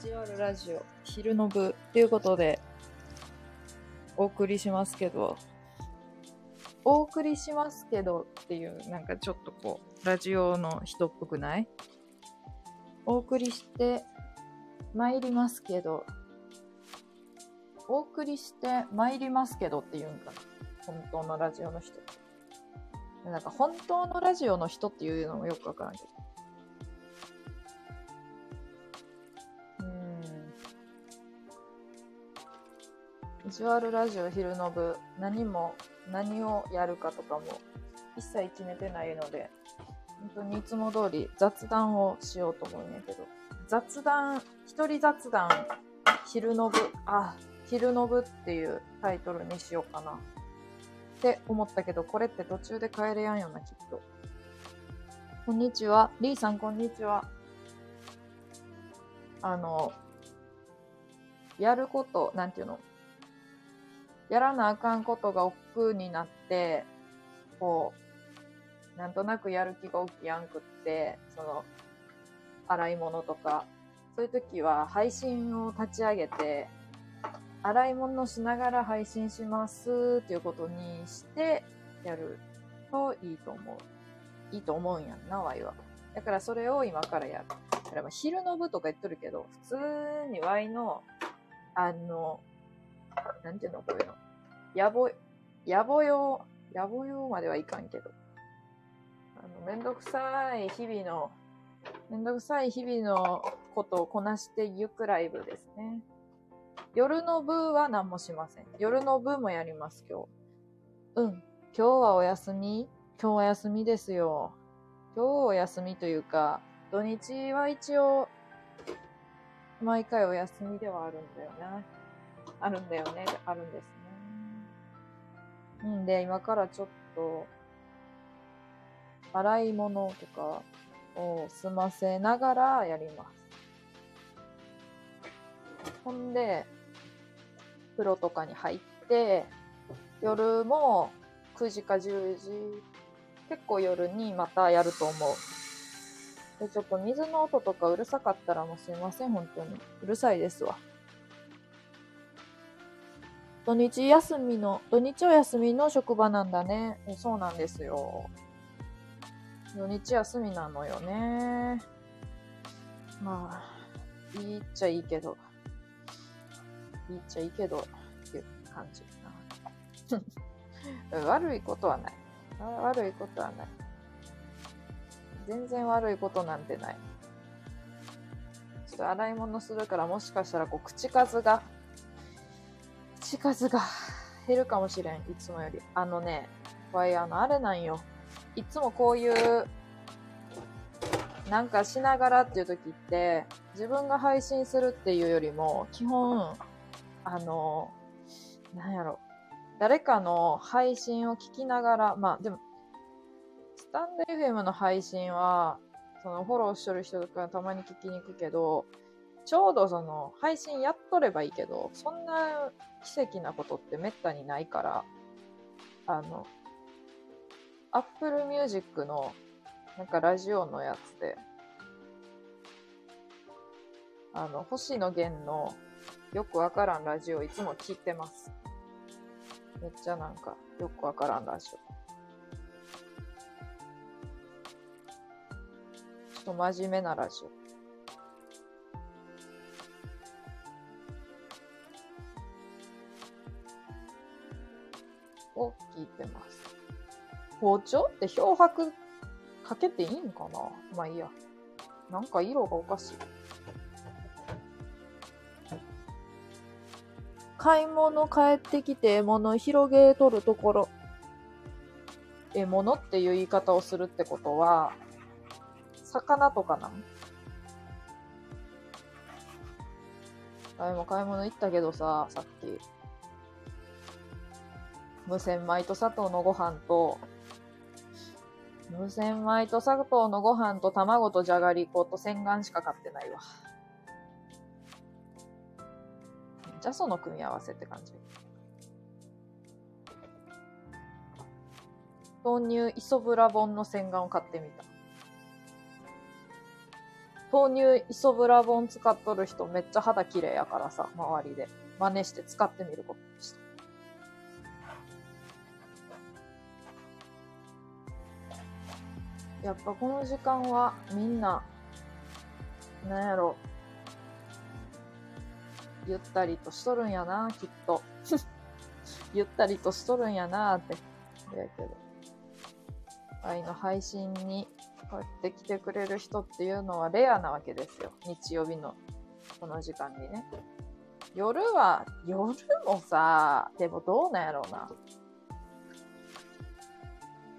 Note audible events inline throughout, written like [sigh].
ジアルラジオ昼の部ということでお送りしますけど。お送りしますけどっていうなんかちょっとこうラジオの人っぽくない？お送りして参りますけど。お送りして参りますけどって言うんかな本当のラジオの人。なんか本当のラジオの人っていうのもよくわからんけど。ビジュアルラジオ昼の部、何も、何をやるかとかも一切決めてないので、本当にいつも通り雑談をしようと思うんやけど、雑談、一人雑談、昼の部、あ、昼の部っていうタイトルにしようかな。って思ったけど、これって途中で帰れやんよな、きっと。こんにちは。リーさん、こんにちは。あの、やること、なんていうの？やらなあかんことが億劫になって、こう、なんとなくやる気が起きやんくって、その、洗い物とか、そういう時は配信を立ち上げて、洗い物しながら配信しますっていうことにしてやるといいと思う。いいと思うんやんな、ワイは。だからそれを今からやる。だから昼の部とか言っとるけど、普通にワイの、あの、なんていうのこういうの。やぼ、やぼよ、やぼよまではいかんけど。あの、めんどくさい日々の、めんどくさい日々のことをこなしてゆくライブですね。夜の部は何もしません。夜の部もやります、今日。うん。今日はお休み今日は休みですよ。今日お休みというか、土日は一応、毎回お休みではあるんだよね。あるんだよね。あるんですね。うんで、今からちょっと、洗い物とかを済ませながらやります。ほんで、風呂とかに入って、夜も9時か10時、結構夜にまたやると思う。で、ちょっと水の音とかうるさかったらもうすいません、本当に。うるさいですわ。土日休みの、土日お休みの職場なんだね。そうなんですよ。土日休みなのよね。まあ、いいっちゃいいけど、いいっちゃいいけど、っていう感じかな。[laughs] 悪いことはない。悪いことはない。全然悪いことなんてない。ちょっと洗い物するからもしかしたらこう口数が口数が減るかもしれん、いつもより。あのね、わい、あの、あれなんよ。いつもこういう、なんかしながらっていう時って、自分が配信するっていうよりも、基本、あの、なんやろ。誰かの配信を聞きながら、まあでも、スタンド FM の配信は、そのフォローしとる人とかたまに聞きに行くけど、ちょうどその配信やっとればいいけど、そんな奇跡なことってめったにないから、あの、Apple Music のなんかラジオのやつで、あの、星野源のよくわからんラジオいつも聞いてます。めっちゃなんかよくわからんラジオ。ちょっと真面目なラジオ。聞いてます。包丁って漂白かけていいんかな？まあいいや。なんか色がおかしい。買い物帰ってきて獲物広げとるところ。獲物っていう言い方をするってことは、魚とかなん？あも買い物行ったけどさ、さっき。無洗米と砂糖のご飯と、無洗米と砂糖のご飯と卵とじゃがりこと洗顔しか買ってないわ。じゃその組み合わせって感じ。豆乳イソブラボンの洗顔を買ってみた。豆乳イソブラボン使っとる人めっちゃ肌綺麗やからさ、周りで。真似して使ってみることにした。やっぱこの時間はみんな、なんやろ、ゆったりとしとるんやな、きっと。[laughs] ゆったりとしとるんやなって。やけど。愛の配信にこうやって来てくれる人っていうのはレアなわけですよ。日曜日のこの時間にね。夜は、夜もさ、でもどうなんやろうな。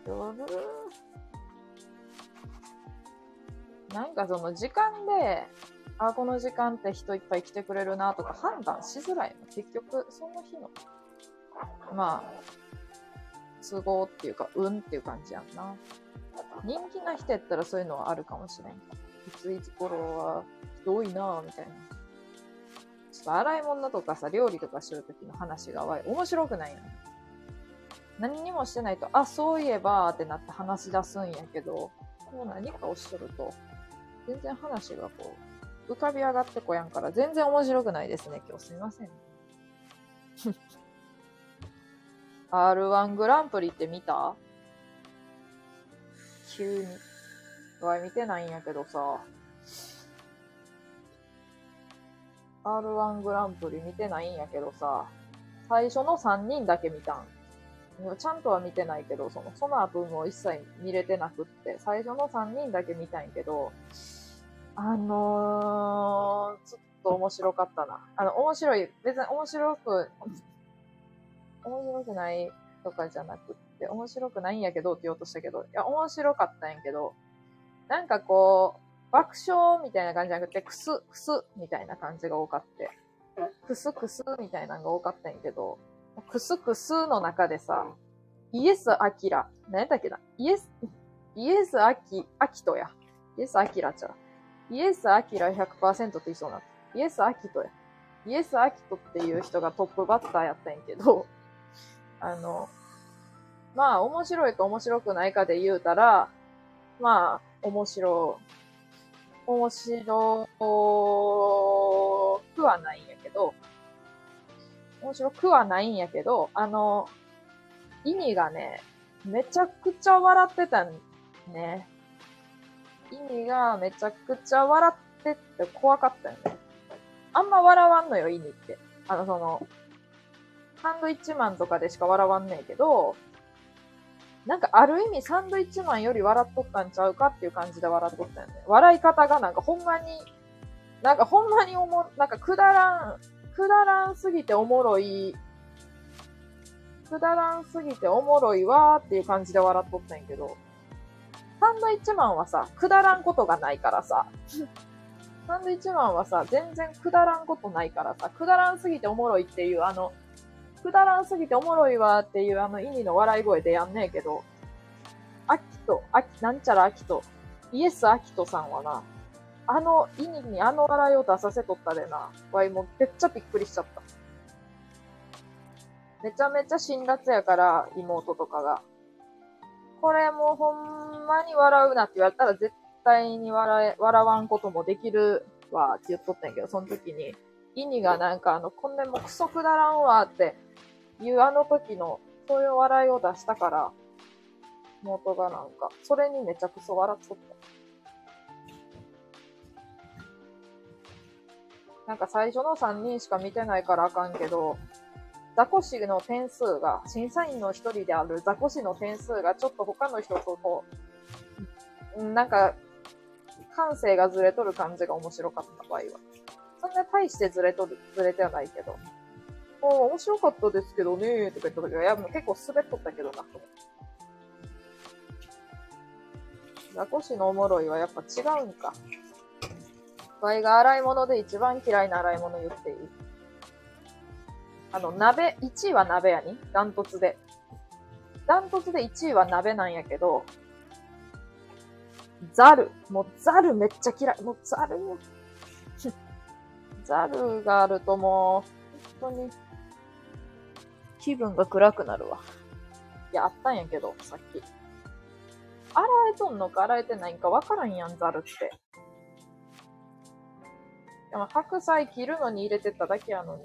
夜、なんかその時間で、あ、この時間って人いっぱい来てくれるなとか判断しづらいの。結局、その日の、まあ、都合っていうか、運っていう感じやんな。人気な人やったらそういうのはあるかもしれん。いついつ頃は人多いなぁ、みたいな。ちょっと洗い物とかさ、料理とかしてる時の話がわい面白くないやん。何にもしてないと、あ、そういえばってなって話し出すんやけど、こう何かをしとると、全然話がこう、浮かび上がってこやんから、全然面白くないですね、今日すいません。R1 グランプリって見た？急に。わい、見てないんやけどさ。R1 グランプリ見てないんやけどさ。最初の3人だけ見たん。ちゃんとは見てないけど、その、その後も一切見れてなくって、最初の3人だけ見たいんやけど、あのー、ちょっと面白かったな。あの、面白い、別に面白く、面白くないとかじゃなくって、面白くないんやけどって言おうとしたけど、いや、面白かったんやけど、なんかこう、爆笑みたいな感じじゃなくて、クス、クスみたいな感じが多かって、クスクスみたいなのが多かったんやけど、クスクスの中でさ、イエス・アキラ、何やったっけな？イエス、イエス・アキ、アキトや。イエス・アキラちゃう。イエス・アキラ100%って言いそうな。イエス・アキトや。イエス・アキトっていう人がトップバッターやったんやけど、あの、まあ、面白いか面白くないかで言うたら、まあ、面白、面白くはないんやけど、面白くはないんやけど、あの、意味がね、めちゃくちゃ笑ってたんね。意味がめちゃくちゃ笑ってって怖かったよね。あんま笑わんのよ、意味って。あの、その、サンドイッチマンとかでしか笑わんねえけど、なんかある意味サンドイッチマンより笑っとったんちゃうかっていう感じで笑っとったよね。笑い方がなんかほんまに、なんかほんまにおも、なんかくだらん、くだらんすぎておもろい、くだらんすぎておもろいわーっていう感じで笑っとったんやけど、サンドイッチマンはさ、くだらんことがないからさ、[laughs] サンドイッチマンはさ、全然くだらんことないからさ、くだらんすぎておもろいっていうあの、くだらんすぎておもろいわっていうあの意味の笑い声でやんねえけど、アキト、アキ、なんちゃらアキト、イエスアキトさんはな、あの意味にあの笑いを出させとったでな、わいもめっちゃびっくりしちゃった。めちゃめちゃ辛辣やから、妹とかが。これもうほんまに笑うなって言われたら絶対に笑え、笑わんこともできるわって言っとったんやけど、その時に、意味がなんかあの、こんなもクソくだらんわっていうあの時の、そういう笑いを出したから、妹がなんか、それにめちゃくそ笑っとった。なんか最初の3人しか見てないからあかんけど、ザコシの点数が、審査員の一人であるザコシの点数がちょっと他の人とこう、なんか、感性がずれとる感じが面白かった場合は。そんな大してずれとる、ずれてはないけど。ああ、面白かったですけどねとか言った時は、いや、もう結構滑っとったけどな、と。ザコシのおもろいはやっぱ違うんか。ワイが洗い物で一番嫌いな洗い物言っていい？あの、鍋、1位は鍋やに？ダントツで。ダントツで1位は鍋なんやけど、ザル。もうザルめっちゃ嫌い。もうザル。ザルがあるともう、本当に、気分が暗くなるわ。いや、あったんやけど、さっき。洗えとんのか洗えてないんかわからんやん、ザルって。でも白菜切るのに入れてただけやのに。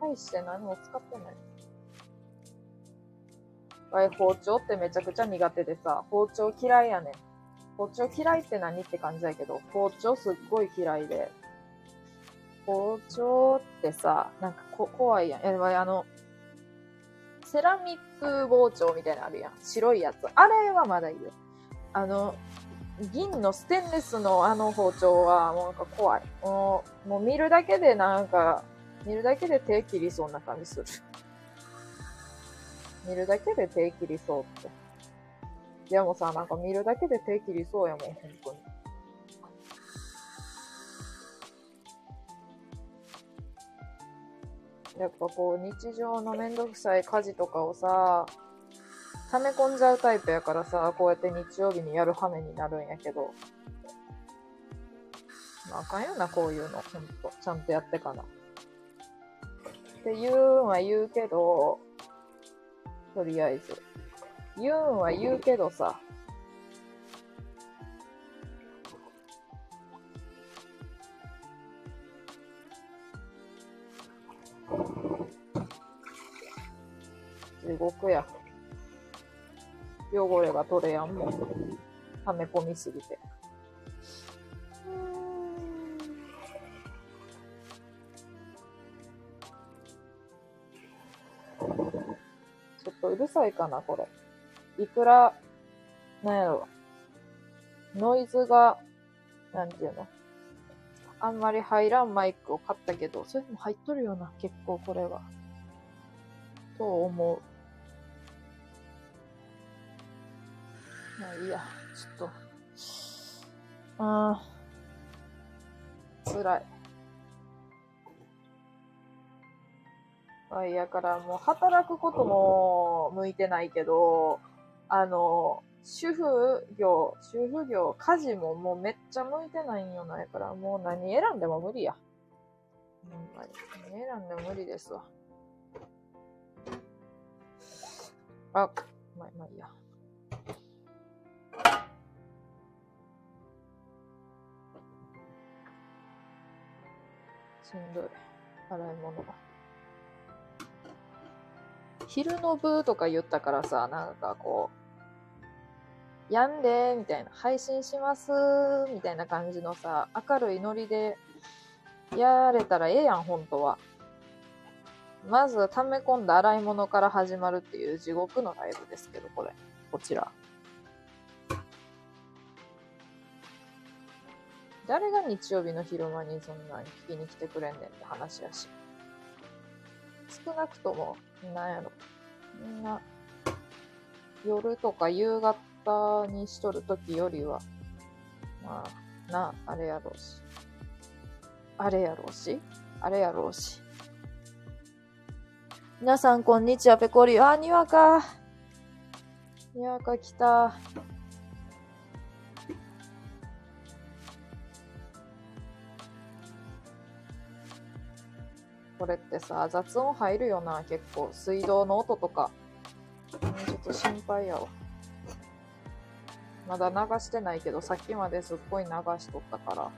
大して何も使ってない。わい包丁ってめちゃくちゃ苦手でさ、包丁嫌いやねん。包丁嫌いって何って感じだけど、包丁すっごい嫌いで。包丁ってさ、なんかこ怖いやん。え、あの、セラミック包丁みたいなのあるやん。白いやつ。あれはまだいいよ。あの、銀のステンレスのあの包丁はもうなんか怖い。もう、もう見るだけでなんか、見るだけで手切りそうな感じする。見るだけで手切りそうって。でもさ、なんか見るだけで手切りそうやもん、本当に。やっぱこう、日常のめんどくさい家事とかをさ、溜め込んじゃうタイプやからさ、こうやって日曜日にやる羽目になるんやけど。まあ、あかんよな、こういうの。ほんと。ちゃんとやってかな。って言うんは言うけど、とりあえず。言うんは言うけどさ。地獄や。汚れが取れやんもん。溜め込みすぎて。ちょっとうるさいかな、これ。いくら、なんやろ。ノイズが、なんていうの。あんまり入らんマイクを買ったけど、それも入っとるよな、結構これは。と思う。まあいいや、ちょっと。ああ、辛い。まあいやからもう働くことも向いてないけど、あの、主婦業、主婦業、家事ももうめっちゃ向いてないんよな。やからもう何選んでも無理や。ほんまに。何選んでも無理ですわ。あ、まあ、まあいいや。しんどい。洗い物が。昼の部とか言ったからさ、なんかこう、やんでみたいな、配信しますみたいな感じのさ、明るいノリでやれたらええやん、本当は。まず、溜め込んだ洗い物から始まるっていう地獄のライブですけど、これ。こちら。誰が日曜日の昼間にそんなに聞きに来てくれんねんって話やし。少なくとも、なんやろ。みんな、夜とか夕方にしとるときよりは、まあ、な、あれやろうし。あれやろうし？あれやろうし。皆さん、こんにちは、ペコリ。あ、にわか。にわか来た。これってさ、雑音入るよな、結構。水道の音とか。ちょっと心配やわ。まだ流してないけど、さっきまですっごい流しとったから。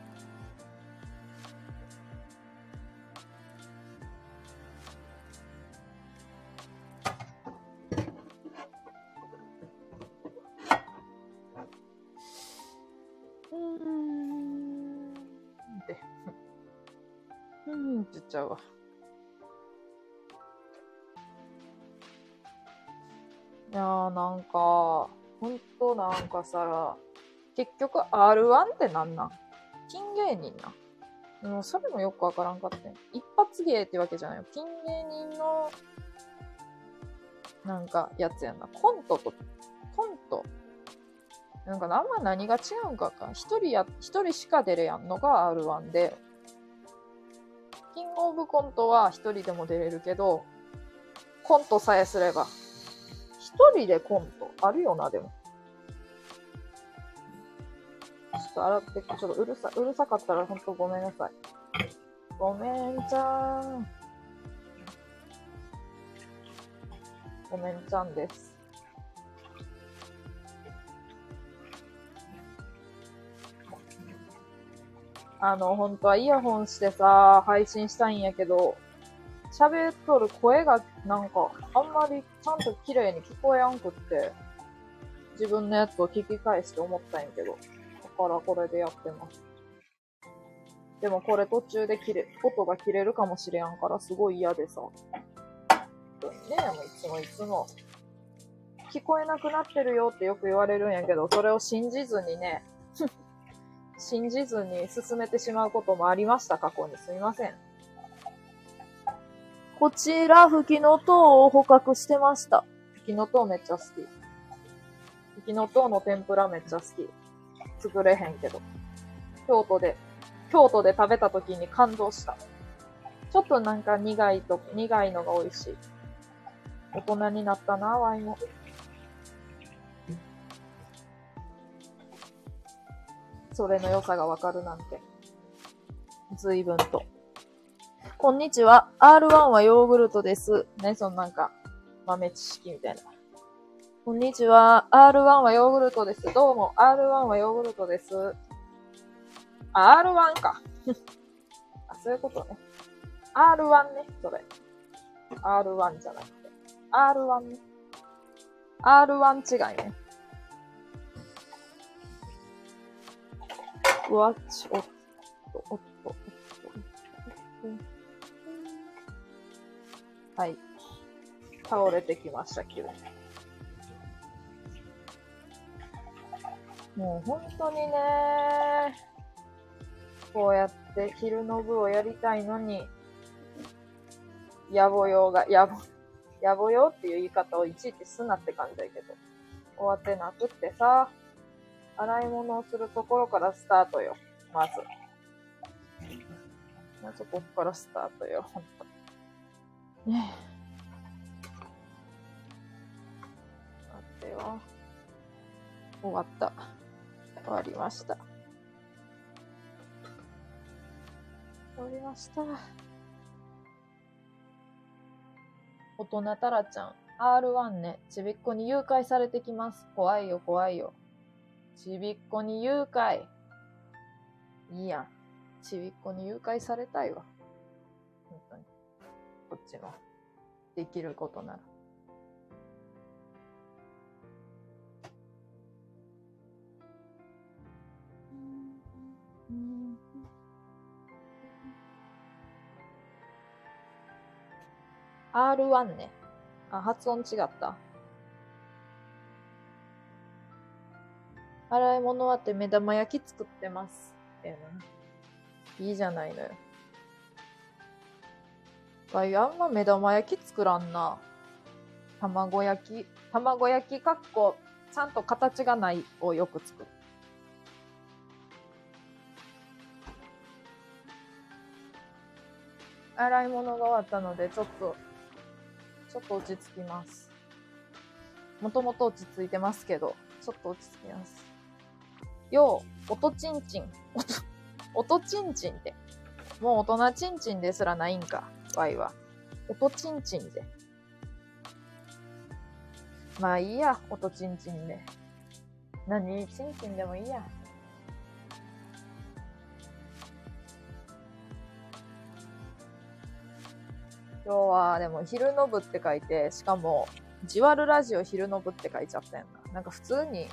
うーん。で。うんって言っちゃうわ。やーなんか、ほんとなんかさ、結局 R1 ってなんなん？ピン芸人な。もうそれもよくわからんかってん。一発芸ってわけじゃないよ。ピン芸人の、なんか、やつやんな。コントと、コント。なんかあんま何が違うんかか。一人や、一人しか出れやんのが R1 で、キングオブコントは一人でも出れるけど、コントさえすれば。一人でコントあるよな、でも。ちょっと洗って、ちょっとうるさ、うるさかったらほんとごめんなさい。ごめんちゃん。ごめんちゃんです。あの、本当はイヤホンしてさ、配信したいんやけど、喋っとる声がなんか、あんまりちゃんと綺麗に聞こえやんくって、自分のやつを聞き返して思ったんやけど、だからこれでやってます。でもこれ途中で切れ、音が切れるかもしれんからすごい嫌でさ。ねえ、もういつもいつも。聞こえなくなってるよってよく言われるんやけど、それを信じずにね、[laughs] 信じずに進めてしまうこともありました、過去に。すみません。こちら、吹きの塔を捕獲してました。吹きの塔めっちゃ好き。吹きの塔の天ぷらめっちゃ好き。作れへんけど。京都で京都で食べた時に感動した。ちょっとなんか苦いと、苦いのが美味しい。大人になったな、ワイも。それの良さがわかるなんて。随分と。こんにちは。R1 はヨーグルトです。ね、そのなんか、豆知識みたいな。こんにちは。R1 はヨーグルトです。どうも。R1 はヨーグルトです。R1 か。[laughs] あ、そういうことね。R1 ね、それ。R1 じゃなくて。R1 ね。R1 違いね。うわっち、おっとおっと、おっと、おっと、はい。倒れてきました、急に。もう本当にねこうやって昼の部をやりたいのに、野暮用が、野暮、野暮用っていう言い方をいちいちすなって感じだけど、終わってなくってさ、洗い物をするところからスタートよ、まず。まずこっからスタートよ、ほんと。ねえ。待ってよ。終わった。終わりました。終わりました。大人たらちゃん、R1 ね、ちびっこに誘拐されてきます。怖いよ、怖いよ。ちびっこに誘拐。いいやん。ちびっこに誘拐されたいわ。こっちの。できることなら。R1 ね。あ、発音違った。洗い物終わって目玉焼き作ってます。えいいじゃないのよ。わい、あんま目玉焼き作らんな。卵焼き。卵焼きかっこ、ちゃんと形がないをよく作る。洗い物が終わったので、ちょっとちょっと落ち着きます。もともと落ち着いてますけど、ちょっと落ち着きます。よう、音ちんちん。音、音ちんちんって。もう大人ちんちんですらないんか、ワイは。音ちんちんで。まあいいや、音ちんちんで。何？ちんちんでもいいや。今日は、でも、昼の部って書いて、しかも、じわるラジオ昼の部って書いちゃったよな。なんか普通に、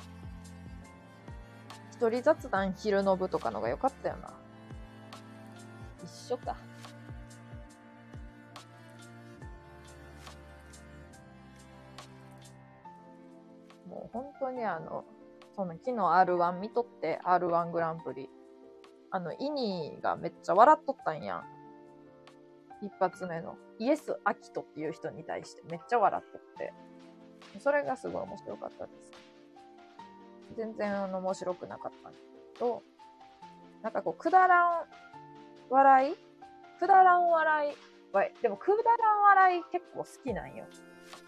一人雑談昼の部とかのが良かったよな。一緒か。本当にあの、その昨日 R1 見とって R1 グランプリ。あの、イニーがめっちゃ笑っとったんやん。一発目のイエス・アキトっていう人に対してめっちゃ笑ってて、それがすごい面白かったです。全然あの面白くなかったんですけど、なんかこう、くだらん笑い？くだらん笑いでもくだらん笑い結構好きなんよ。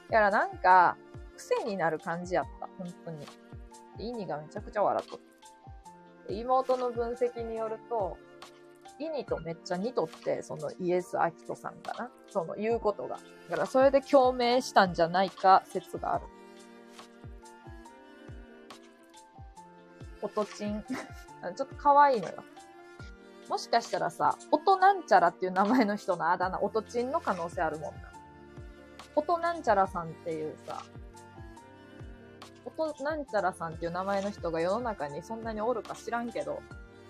だからなんか、癖になる感じやった。本当に。意味がめちゃくちゃ笑っとった。妹の分析によると、意味とめっちゃ似とって、そのイエス・アキトさんかな。その言うことが。だからそれで共鳴したんじゃないか説がある。おとちん。[laughs] ちょっと可愛いのよ。もしかしたらさ、音なんちゃらっていう名前の人のあだ名、音ちんの可能性あるもんな。音なんちゃらさんっていうさ、音なんちゃらさんっていう名前の人が世の中にそんなにおるか知らんけど、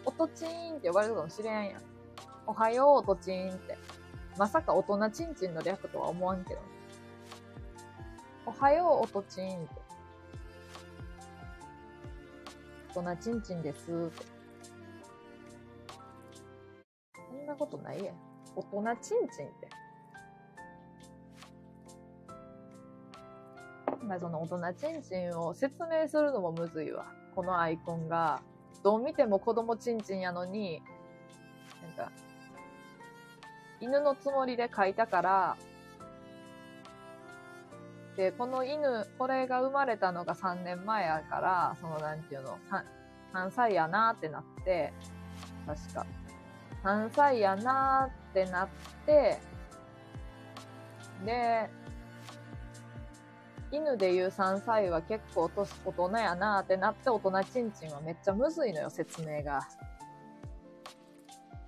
音ちーんって呼ばれるかもしれんやん。おはよう、音ちーんって。まさか大人ちんちんの略とは思わんけど。おはよう、音ちーんって。大人ちんちんですって。そんなことないやん。大人ちんちんって。まあ、その大人ちんちんを説明するのもむずいわ。このアイコンが、どう見ても子供ちんちんやのに、なんか、犬のつもりで描いたから、で、この犬、これが生まれたのが3年前やから、そのなんていうの、3, 3歳やなってなって、確か。3歳やなってなって、で、犬で言う3歳は結構年大人やなってなって大人ちんちんはめっちゃむずいのよ、説明が。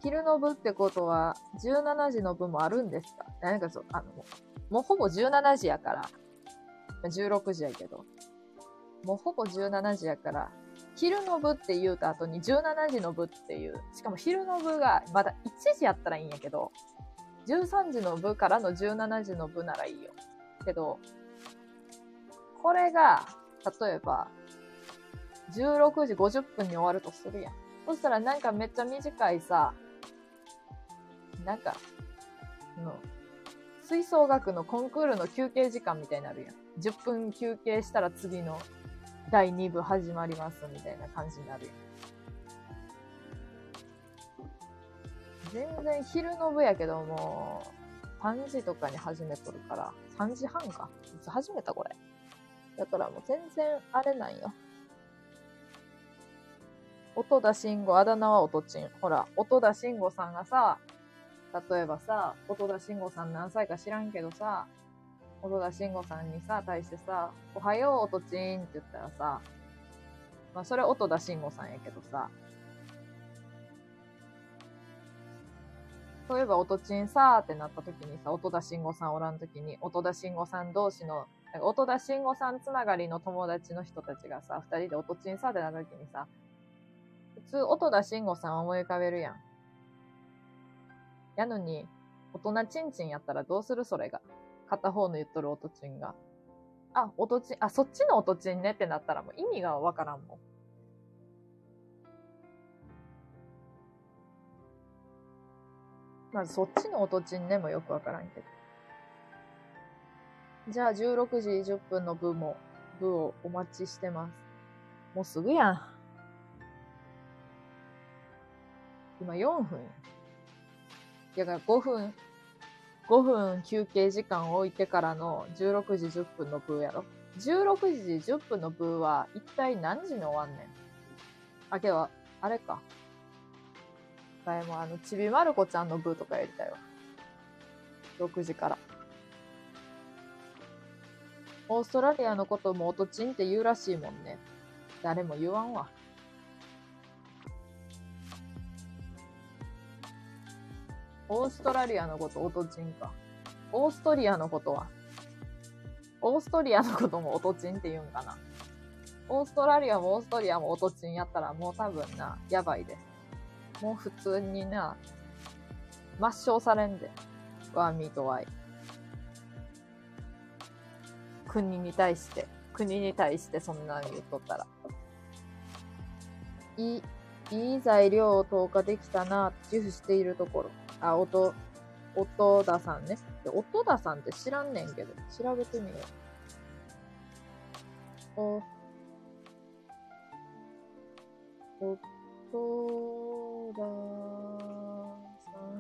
昼の部ってことは17時の部もあるんですか？なんかそう、あの、もうほぼ17時やから、16時やけど、もうほぼ17時やから、昼の部って言うた後に17時の部っていう、しかも昼の部がまだ1時やったらいいんやけど、13時の部からの17時の部ならいいよ。けど、これが、例えば、16時50分に終わるとするやん。そしたらなんかめっちゃ短いさ、なんか、の、吹奏楽のコンクールの休憩時間みたいになるやん。10分休憩したら次の第2部始まりますみたいな感じになるやん。全然昼の部やけども、3時とかに始めとるから、3時半か。いつ始めたこれ？だからもう全然あれなんよ。音田慎吾、あだ名は音ちん。ほら、音田慎吾さんがさ、例えばさ、音田慎吾さん何歳か知らんけどさ、音田慎吾さんにさ、対してさ、おはよう、音ちんって言ったらさ、まあそれ音田慎吾さんやけどさ、そういえば音ちんさーってなった時にさ、音田慎吾さんおらん時に、音田慎吾さん同士のなんか音田慎吾さんつながりの友達の人たちがさ、二人で音ちんさってなった時にさ、普通音田慎吾さん思い浮かべるやん。やのに、大人ちんちんやったらどうするそれが。片方の言っとる音ちんが。あ、音ちん、あ、そっちの音ちんねってなったらもう意味がわからんもん。まずそっちの音ちんねもよくわからんけど。じゃあ16時10分の部も、部をお待ちしてます。もうすぐやん。今4分。だから5分、5分休憩時間を置いてからの16時10分の部やろ。16時10分の部は一体何時に終わんねん。あ、けど、あれか。前もあの、ちびまる子ちゃんの部とかやりたいわ。6時から。オーストラリアのことも音チンって言うらしいもんね。誰も言わんわ。オーストラリアのこと音チンか。オーストリアのことはオーストリアのことも音チンって言うんかな。オーストラリアもオーストリアも音チンやったらもう多分な、やばいです。もう普通にな、抹消されんで。ワーミートワイ。国に対して、国に対してそんなん言っとったら。いい、いい材料を投下できたな、自負しているところ。あ、音、音田さんね。音田さんって知らんねんけど、調べてみよう。お、音田さん。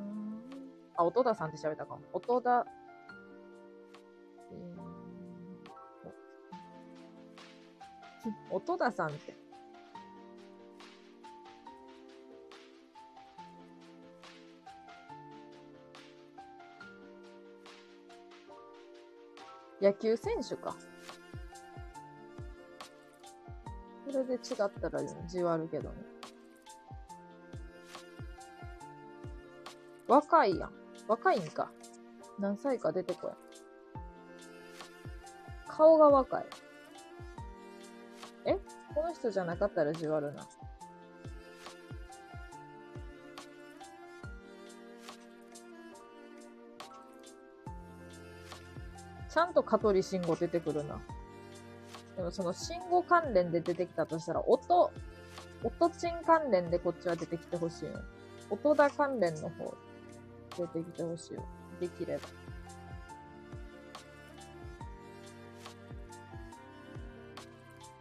あ、音田さんって調べたかも。音田、えー [laughs] 音田さんって。野球選手か。それで違ったら意地悪けどね。若いやん。若いんか。何歳か出てこや。顔が若い。この人じゃなかったらじわるな。ちゃんと香取慎吾出てくるな。でもその慎吾関連で出てきたとしたら、音、音チン関連でこっちは出てきてほしいよ。音田関連の方出てきてほしいよ。できれば。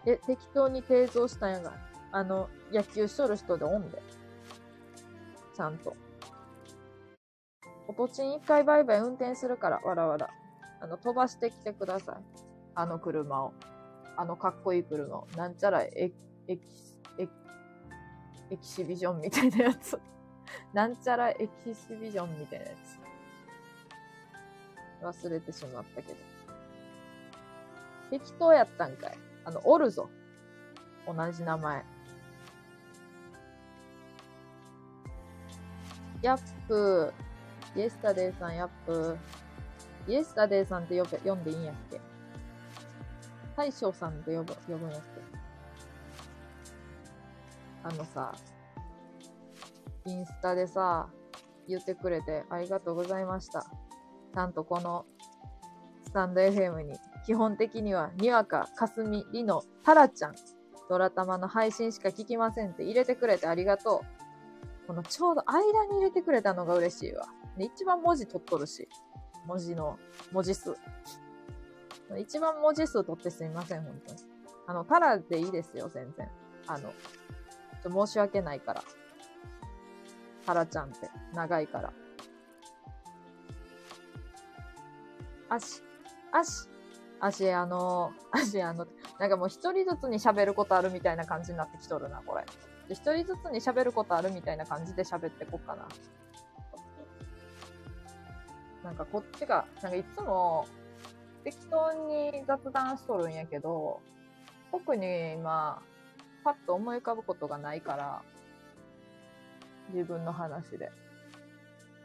え、適当に提造したんやが。あの、野球しとる人でおんで。ちゃんと。音チン一回バイバイ運転するから、わらわら。あの、飛ばしてきてください。あの車を。あのかっこいい車を。なんちゃらエエキエエキシビジョンみたいなやつ。[laughs] なんちゃらエキシビジョンみたいなやつ。忘れてしまったけど。適当やったんかい。あの、おるぞ。同じ名前。ヤップ。イエスタデーさん、ヤップ。イエスタデーさんって呼べ読んでいいんやっけ？大将さんって呼ぶ呼ぶんやっけ？あのさ、インスタでさ、言ってくれてありがとうございました。ちゃんとこのスタンド FM に、基本的には、にわか、かすみ、りの、たらちゃん、ドラタマの配信しか聞きませんって入れてくれてありがとう。このちょうど間に入れてくれたのが嬉しいわ。で一番文字取っとるし。文字の、文字数。一番文字数取ってすみません、本当に。あの、たらでいいですよ、全然。あの、ちょ申し訳ないから。タラちゃんって、長いから。足、足、足、あの、足、あの、なんかもう一人ずつに喋ることあるみたいな感じになってきとるな、これ。一人ずつに喋ることあるみたいな感じで喋ってこっかな。なんかこっちが、なんかいつも適当に雑談しとるんやけど、特に今、パッと思い浮かぶことがないから、自分の話で。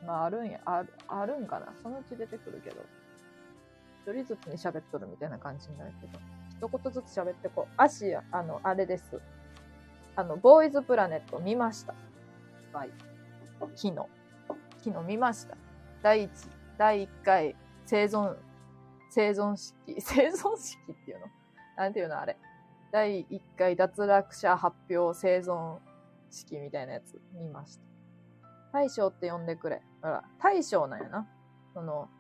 まああるんや、ある、あるんかな。そのうち出てくるけど。一人ずつに喋っとるみたいな感じになるけど。一言ずつ喋ってこう。足、あの、あれです。あの、ボーイズプラネット見ました。はい。昨日。昨日見ました。第一、第1回生存、生存式、[laughs] 生存式っていうの？なんていうのあれ？第1回脱落者発表生存式みたいなやつ見ました。大将って呼んでくれ。ほら、大将なんやな。その、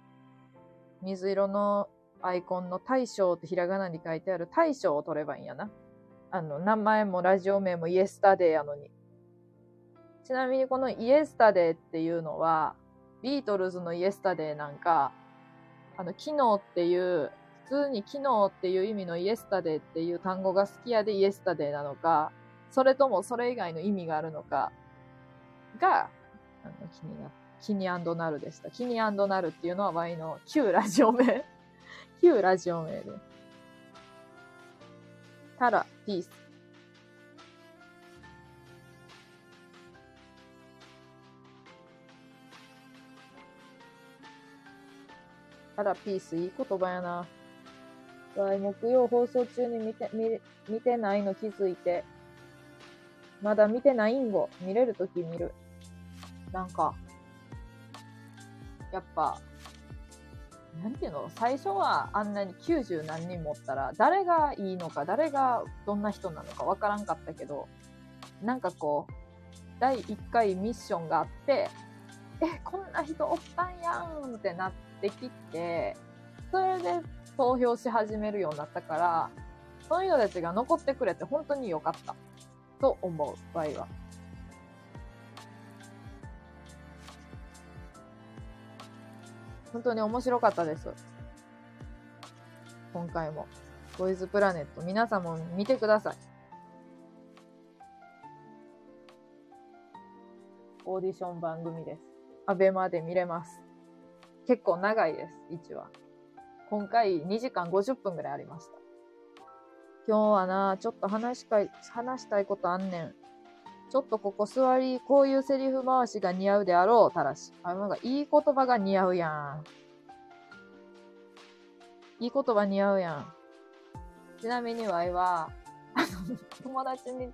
水色のアイコンの大将ってひらがなに書いてある大将を取ればいいんやな。あの、名前もラジオ名もイエスタデーやのに。ちなみにこのイエスタデーっていうのは、ビートルズのイエスタデーなんか、あの、昨日っていう、普通に昨日っていう意味のイエスタデーっていう単語が好きやでイエスタデーなのか、それともそれ以外の意味があるのか、が、あの、気にな、気になるでした。気になるっていうのは Y の旧ラジオ名。[laughs] 旧ラジオ名です。たら、ピース。あら、ピース、いい言葉やな。わい、木曜放送中に見て、見、見てないの気づいて。まだ見てないんご。見れるとき見る。なんか、やっぱ、なんていうの？最初はあんなに90何人持ったら、誰がいいのか、誰がどんな人なのかわからんかったけど、なんかこう、第1回ミッションがあって、え、こんな人おったんやんってなって、きて、それで投票し始めるようになったから、その人たちが残ってくれて本当に良かった。と思う、場合は。本当に面白かったです。今回も。ボイズプラネット。皆さんも見てください。オーディション番組です。アベマで見れます。結構長いです、1話。今回2時間50分ぐらいありました。今日はな、ちょっと話したい、話したいことあんねん。ちょっとここ座り、こういうセリフ回しが似合うであろう、たらし。あ、なんかいい言葉が似合うやん。いい言葉似合うやん。ちなみにワイは、友達に、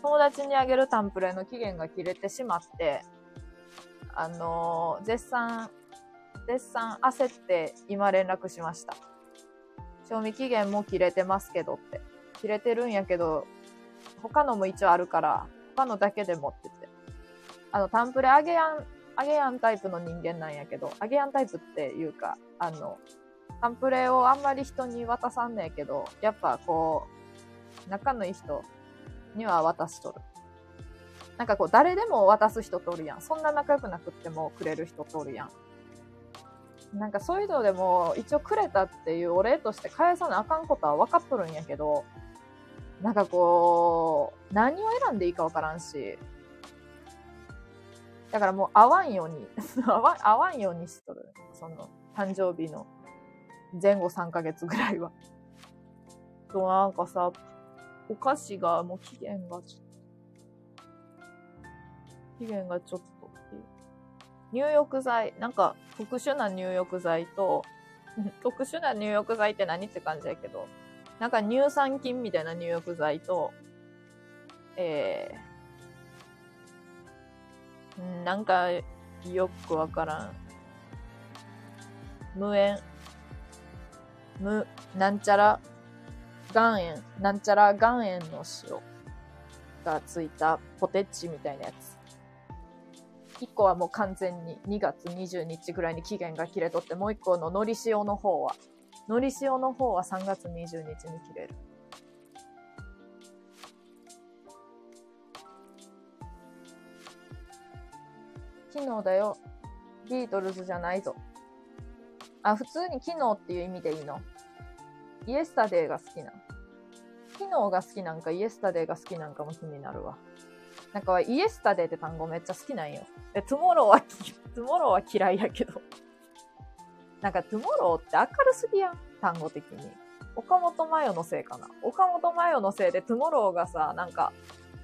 友達にあげるタンプレの期限が切れてしまって、あの、絶賛、絶賛焦って今連絡しました。賞味期限も切れてますけどって。切れてるんやけど、他のも一応あるから、他のだけでもって言って。あの、タンプレあげやん、あげやんタイプの人間なんやけど、あげやんタイプっていうか、あの、タンプレをあんまり人に渡さんねえけど、やっぱこう、仲のいい人には渡しとる。なんかこう、誰でも渡す人とおるやん。そんな仲良くなくってもくれる人とおるやん。なんかそういうのでも、一応くれたっていうお礼として返さなあかんことは分かっとるんやけど、なんかこう、何を選んでいいか分からんし、だからもう会わんように [laughs] 会わ、会わんようにしとる。その、誕生日の前後3ヶ月ぐらいは。と、なんかさ、お菓子がもう期限がちょっと、期限がちょっとっていう。入浴剤、なんか特殊な入浴剤と、[laughs] 特殊な入浴剤って何って感じやけど、なんか乳酸菌みたいな入浴剤と、えー、なんかよくわからん。無塩、無、なんちゃら岩塩、なんちゃら岩塩の塩がついたポテチみたいなやつ。1個はもう完全に2月20日ぐらいに期限が切れとって、もう1個ののり塩の方は、のり塩の方は3月20日に切れる。昨日だよ。ビートルズじゃないぞ。あ、普通に昨日っていう意味でいいの？ yesterday が好きな昨日が好きなんか yesterday が好きなんかも気になるわ。なんか yesterday って単語めっちゃ好きなんよ。で、 tomorrow は、 tomorrow は嫌いやけど。なんか tomorrow って明るすぎやん、単語的に。岡本真夜のせいかな。岡本真夜のせいで tomorrow がさ、なんか、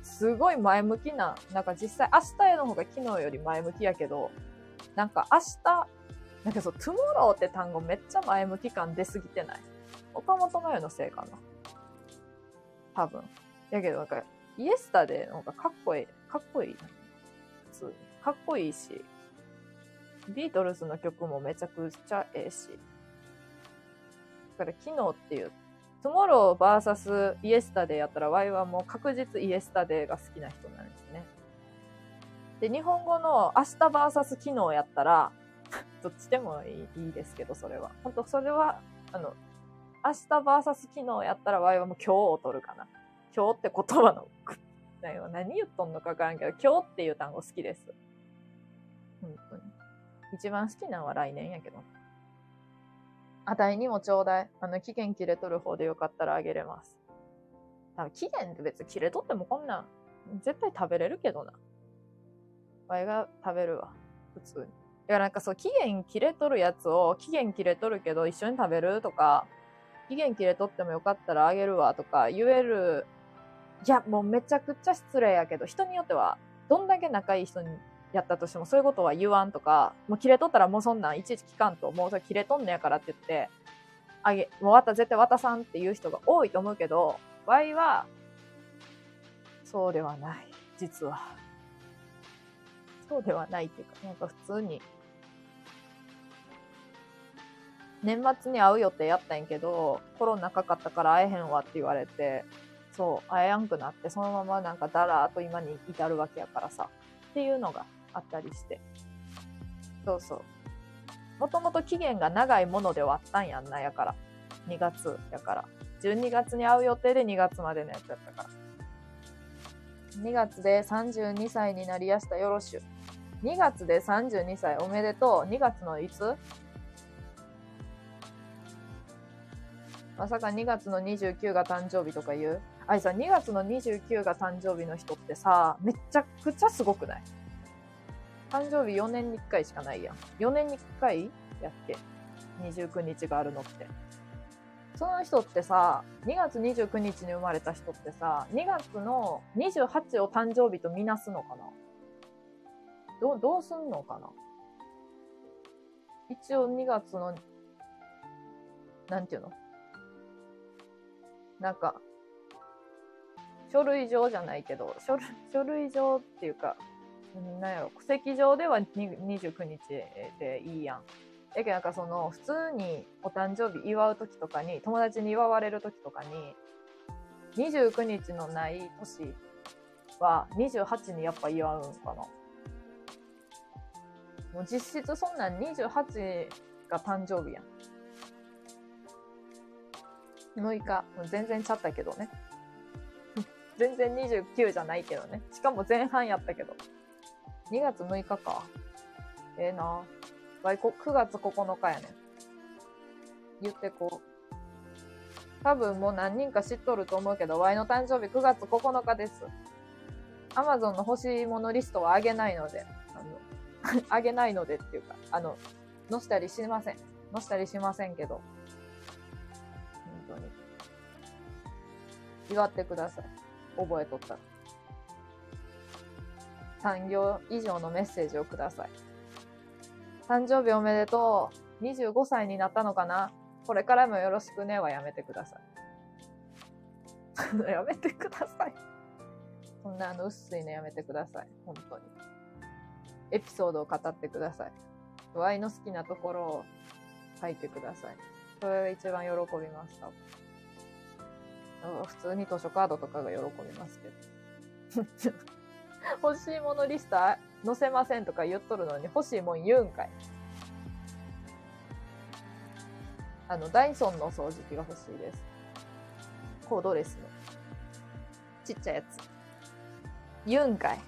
すごい前向きな、なんか実際明日への方が昨日より前向きやけど、なんか明日、なんかそう、 tomorrow って単語めっちゃ前向き感出すぎてない？岡本真夜のせいかな。多分。やけどなんか、 yesterday の方がかっこいい。かっこいい。普通に。かっこいいし。ビートルズの曲もめちゃくちゃええし。だから昨日っていう、tomorrow VS yesterday やったら、ワイはもう確実 yesterday が好きな人なんですね。で、日本語の明日 VS 昨日やったら、[laughs] どっちでもいいいいですけど、それは。本当それは、あの、明日 VS 昨日やったら、ワイはもう今日を取るかな。今日って言葉の、何言っとんのかわからんけど、今日っていう単語好きです。本当に。一番好きなのは来年やけど。あたいにもちょうだい。あの、期限切れとる方でよかったらあげれます。多分期限って別に切れとってもこんなん、絶対食べれるけどな。わいが食べるわ。普通に。いや、なんかそう、期限切れとるやつを、期限切れとるけど一緒に食べるとか、期限切れとってもよかったらあげるわとか言える。いや、もうめちゃくちゃ失礼やけど、人によっては、どんだけ仲いい人にやったとしても、そういうことは言わんとか、もう切れとったらもうそんなんいちいち聞かんと、もうそれ切れとんねやからって言って、あげ、もうわた、絶対渡さんっていう人が多いと思うけど、場合は、そうではない。実は。そうではないっていうか、なんか普通に年末に会う予定やったんやけど、コロナかかったから会えへんわって言われて、そう、会えやんくなって、そのままなんかだらーと今に至るわけやからさ、っていうのがあったりして。そうそう。もともと期限が長いものではあったんやんな、やから。2月やから。12月に会う予定で2月までのやつやったから。2月で32歳になりやしたよろしゅ。2月で32歳おめでとう。2月のいつ？まさか2月の29が誕生日とか言う？あいさ、2月の29が誕生日の人ってさ、めちゃくちゃすごくない？誕生日4年に1回しかないやん。4年に1回やっけ ?29 日があるのって。その人ってさ、2月29日に生まれた人ってさ、2月の28を誕生日とみなすのかな？どう、どうすんのかな？一応2月の、なんていうの？なんか、書類上じゃないけど、書類書類上っていうか、なんやろ、戸籍上では29日でいいやん。やけどなんかその、普通にお誕生日祝う時とかに、友達に祝われる時とかに、29日のない年は28にやっぱ祝うんかな。もう実質そんなん28が誕生日やん。6日、全然ちゃったけどね。[laughs] 全然29じゃないけどね。しかも前半やったけど。2月6日か。ええー、なわい、9月9日やねん。言ってこう。多分もう何人か知っとると思うけど、ワイの誕生日9月9日です。アマゾンの欲しいものリストはあげないので、あの、[laughs] あげないのでっていうか、あの、載したりしません。載したりしませんけど。本当に。祝ってください。覚えとったら。3行以上のメッセージをください。誕生日おめでとう。25歳になったのかなこれからもよろしくねはやめてください。[laughs] やめてください。そんなあの薄いのやめてください。本当に。エピソードを語ってください。ワイの好きなところを書いてください。それが一番喜びました。普通に図書カードとかが喜びますけど。[laughs] 欲しいものリスト載せませんとか言っとるのに欲しいもん言うんかい。あの、ダイソンの掃除機が欲しいです。コードレスの。ちっちゃいやつ。言うんかい。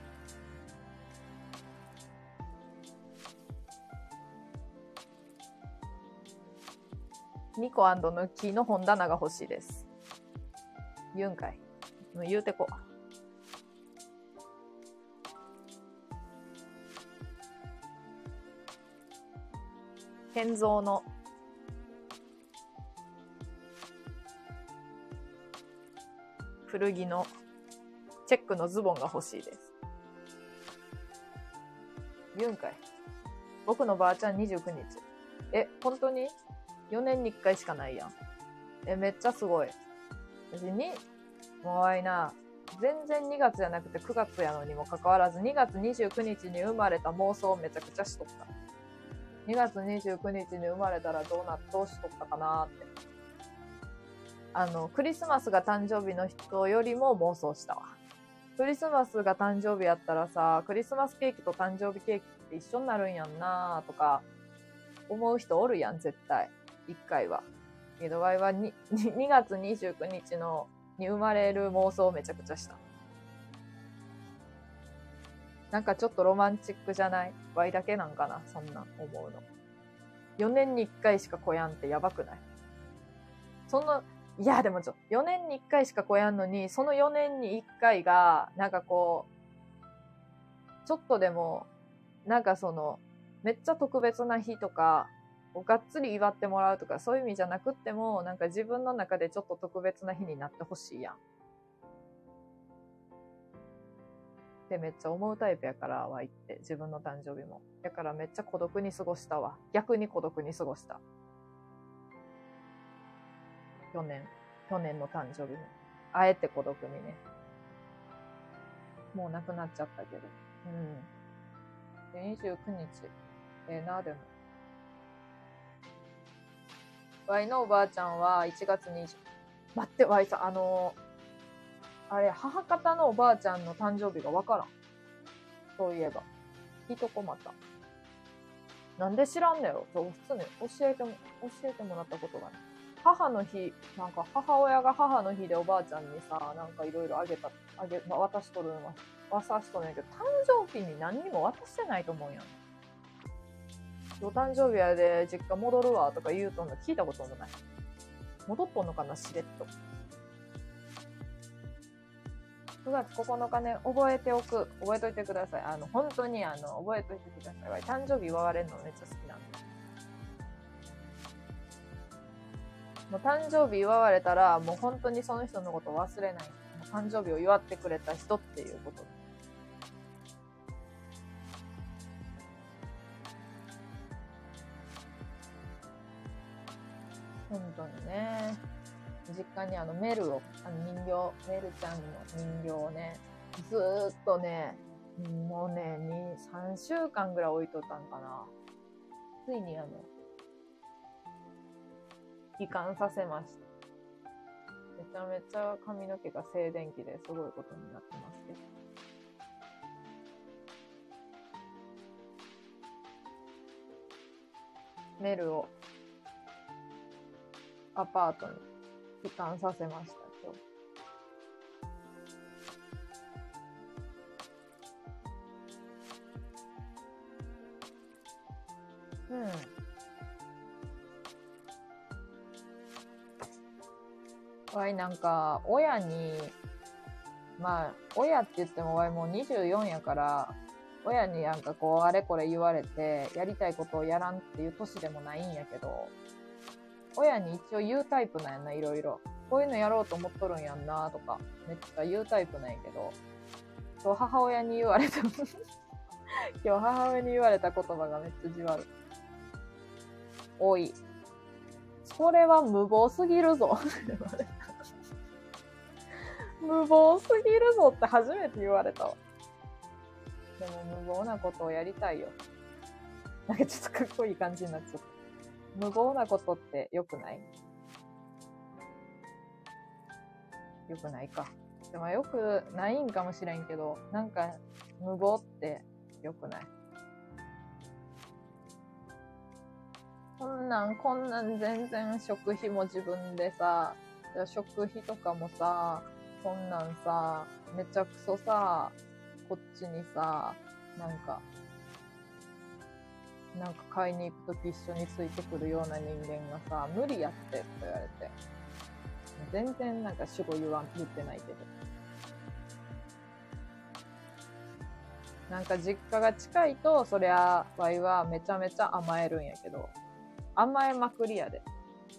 ニコの木の本棚が欲しいです。言うんかい。もう言うてこう。建造の古着のチェックのズボンが欲しいです。言うんかい。僕のばあちゃん29日。え、本当に ?4 年に1回しかないやん。え、めっちゃすごい。私に、もうあいな、全然2月じゃなくて9月やのにもかかわらず2月29日に生まれた妄想をめちゃくちゃしとった。2月29日に生まれたらどうな、どうしとったかなって。あの、クリスマスが誕生日の人よりも妄想したわ。クリスマスが誕生日やったらさ、クリスマスケーキと誕生日ケーキって一緒になるんやんなとか、思う人おるやん、絶対。一回は。けど、ワイは 2, 2月29日の、に生まれる妄想をめちゃくちゃした。なんかちょっとロマンチックじゃない？ワイだけなんかな？そんな思うの。4年に1回しか来やんってやばくない？そんな、いやでもちょ、4年に1回しか来やんのに、その4年に1回が、なんかこう、ちょっとでも、なんかその、めっちゃ特別な日とか、がっつり祝ってもらうとか、そういう意味じゃなくっても、なんか自分の中でちょっと特別な日になってほしいやん。ってめっちゃ思うタイプやから、ワイって。自分の誕生日も。だからめっちゃ孤独に過ごしたわ。逆に孤独に過ごした。去年、去年の誕生日も。あえて孤独にね。もう亡くなっちゃったけど。うん。で、29日。ええー、な、でも。ワイのおばあちゃんは1月20、待って、ワイさん、あのーあれ、母方のおばあちゃんの誕生日がわからん。そういえば。いとこまた。なんで知らんのよ。普通に教えても、教えてもらったことがない。母の日、なんか母親が母の日でおばあちゃんにさ、なんかいろいろあげた、あげ、まあ、渡しとるのは、渡しとるんやけど、誕生日に何にも渡してないと思うんやん。お誕生日やで実家戻るわとか言うとんの聞いたこともない。戻っとんのかなしれっと。9月9日ね、覚えておく。覚えといてください。あの、本当に、あの、覚えといてください。誕生日祝われるのめっちゃ好きなんで。もう誕生日祝われたら、もう本当にその人のことを忘れない。もう誕生日を祝ってくれた人っていうこと。本当にね。実家にあのメルを、あの人形、メルちゃんの人形をね、ずっとね、もうね、2、3週間ぐらい置いとったんかな。ついにあの、帰還させました。めちゃめちゃ髪の毛が静電気ですごいことになってますけど。メルをアパートに帰還させました、今日。うん。わい、なんか、親に、まあ、親って言ってもわいもう24やから、親になんかこう、あれこれ言われて、やりたいことをやらんっていう年でもないんやけど、親に一応言うタイプなんやな、いろいろ。こういうのやろうと思っとるんやんな、とか、めっちゃ言うタイプなんやけど、今日母親に言われた、今日母親に言われた言葉がめっちゃじわる。おい。それは無謀すぎるぞ。[laughs] 無謀すぎるぞって初めて言われたわ。でも無謀なことをやりたいよ。なんかちょっとかっこいい感じになっちゃった。無謀なことって良くない？良くないか。でも良くないんかもしれんけど、なんか無謀って良くない？こんなん、こんなん全然食費も自分でさ、食費とかもさ、こんなんさ、めちゃくそさ、こっちにさ、なんか、なんか買いに行くとき一緒についてくるような人間がさ、無理やってって言われて。全然なんか主語言わん、言ってないけど。なんか実家が近いと、そりゃ、ワイはめちゃめちゃ甘えるんやけど、甘えまくりやで。ち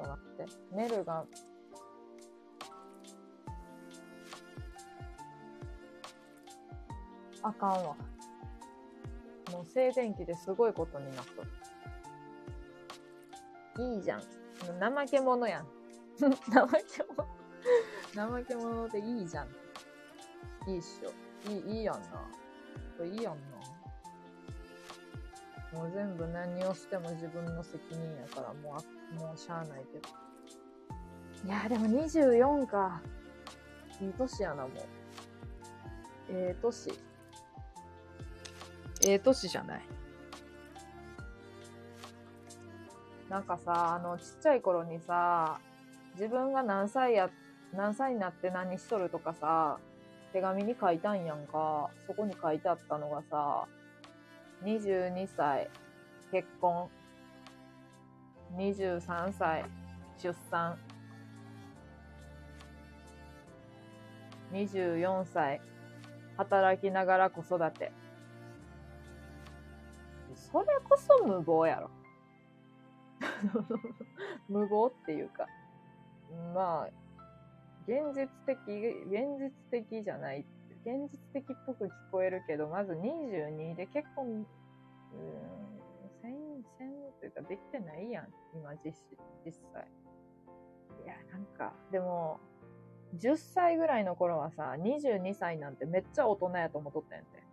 ょっと待って。メルが、あかんわ。もう静電気ですごいことになっとる。いいじゃん。怠け者やん。[laughs] 怠け者。怠け者でいいじゃん。いいっしょ。いい、いいやんな。これいいやんな。もう全部何をしても自分の責任やから、もう、もうしゃあないけど。いや、でも24か。いい年やな、もう。ええ年。ええ年じゃない。なんかさ、あの、ちっちゃい頃にさ、自分が何歳や、何歳になって何しとるとかさ、手紙に書いたんやんか。そこに書いてあったのがさ、22歳、結婚。23歳、出産。24歳、働きながら子育て。それこそ無謀やろ。[laughs] 無謀っていうか、まあ、現実的、現実的じゃない。現実的っぽく聞こえるけど、まず22で結婚、うーん、せん、せんというかできてないやん。今実施、実際。いや、なんか、でも、10歳ぐらいの頃はさ、22歳なんてめっちゃ大人やと思っとったんやて。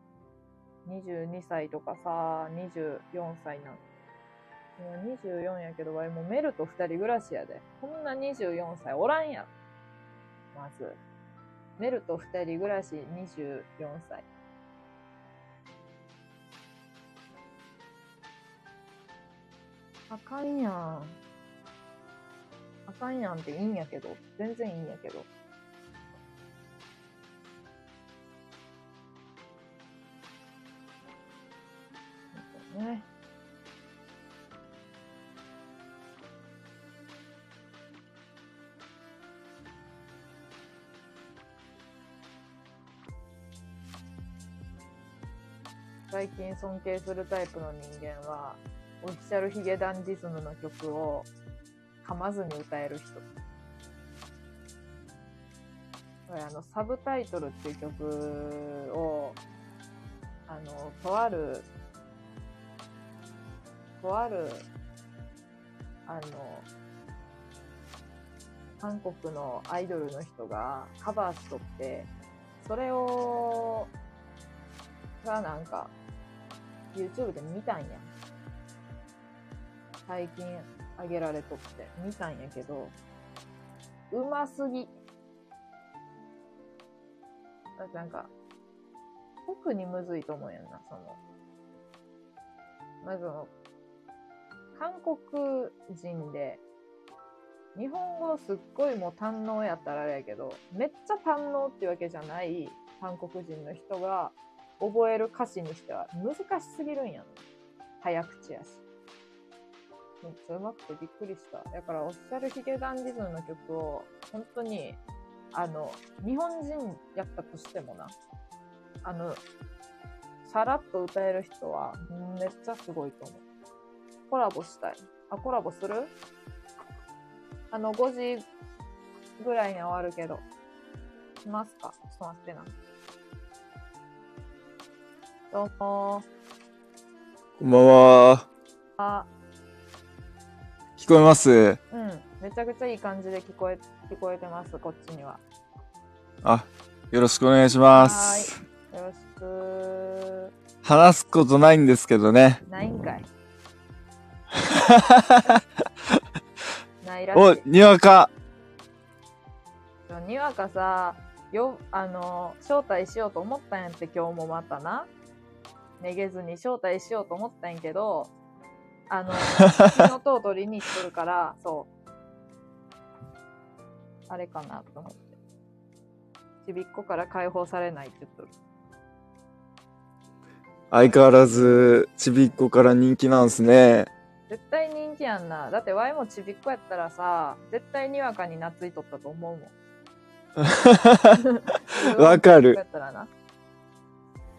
22歳とかさ、24歳なん今24やけど、わいもうメルと二人暮らしやで。こんな24歳おらんやん。まず。メルと二人暮らし24歳。あかんやん。あかんやんっていいんやけど。全然いいんやけど。ね。最近尊敬するタイプの人間は、オフィシャルヒゲダンディズムの曲を噛まずに歌える人。これあの、サブタイトルっていう曲を、あの、とある、とある、あの、韓国のアイドルの人がカバーしとって、それを、がなんか、YouTube で見たんや。最近あげられとって、見たんやけど、うますぎ。だってなんか、特にむずいと思うやんな、その。まず、韓国人で、日本語すっごいもう堪能やったらあれやけど、めっちゃ堪能っていうわけじゃない韓国人の人が覚える歌詞にしては難しすぎるんやん。早口やし。めっちゃ上手くてびっくりした。だから、オフィシャルヒゲダンディズムの曲を、本当に、あの、日本人やったとしてもな、あの、さらっと歌える人は、めっちゃすごいと思う。コラボしたい。あ、コラボする？あの、5時ぐらいに終わるけど。しますか？ちょっと待ってな。どうもこんばんは。あ、聞こえます？うん。めちゃくちゃいい感じで聞こえ、聞こえてます、こっちには。あ、よろしくお願いします。よろしく。話すことないんですけどね。ないんかい。[laughs] ないらしお、い。にわか。にわかさ、よ、あの、招待しようと思ったんやって、今日もまたな。めげずに招待しようと思ったんやけど、あの、[laughs] 火の塔取りに行っとるから、そう。あれかなと思って。ちびっこから解放されないって言っとる。相変わらず、ちびっこから人気なんすね。絶対人気やんな。だってワイもちびっこやったらさ、絶対にわかに懐いとったと思うもん。[laughs] わかるやったらな。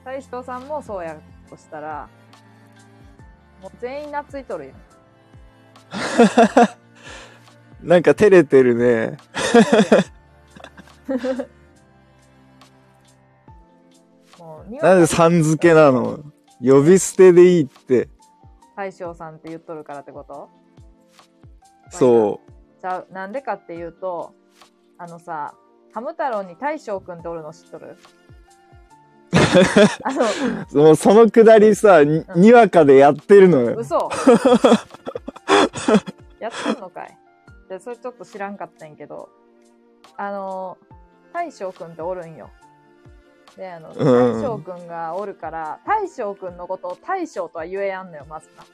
大将さんもそうやとしたら、もう全員懐いとるよ。[laughs] なんか照れてるね。[laughs] なんでかさん付けなの？呼び捨てでいいって。大将さんって言っとるからってこと？そじゃあ、なんでかっていうと、あのさ、ハム太郎に大将くんっておるの知っとる？[laughs] あの、そのくだりさ、ににわかでやってるのよ。嘘。[laughs] やってんのかい。でそれちょっと知らんかったんやけどあの大将くんっておるんよであのうん大将くんがおるから大将くんのことを大将とは言えやんのよまずな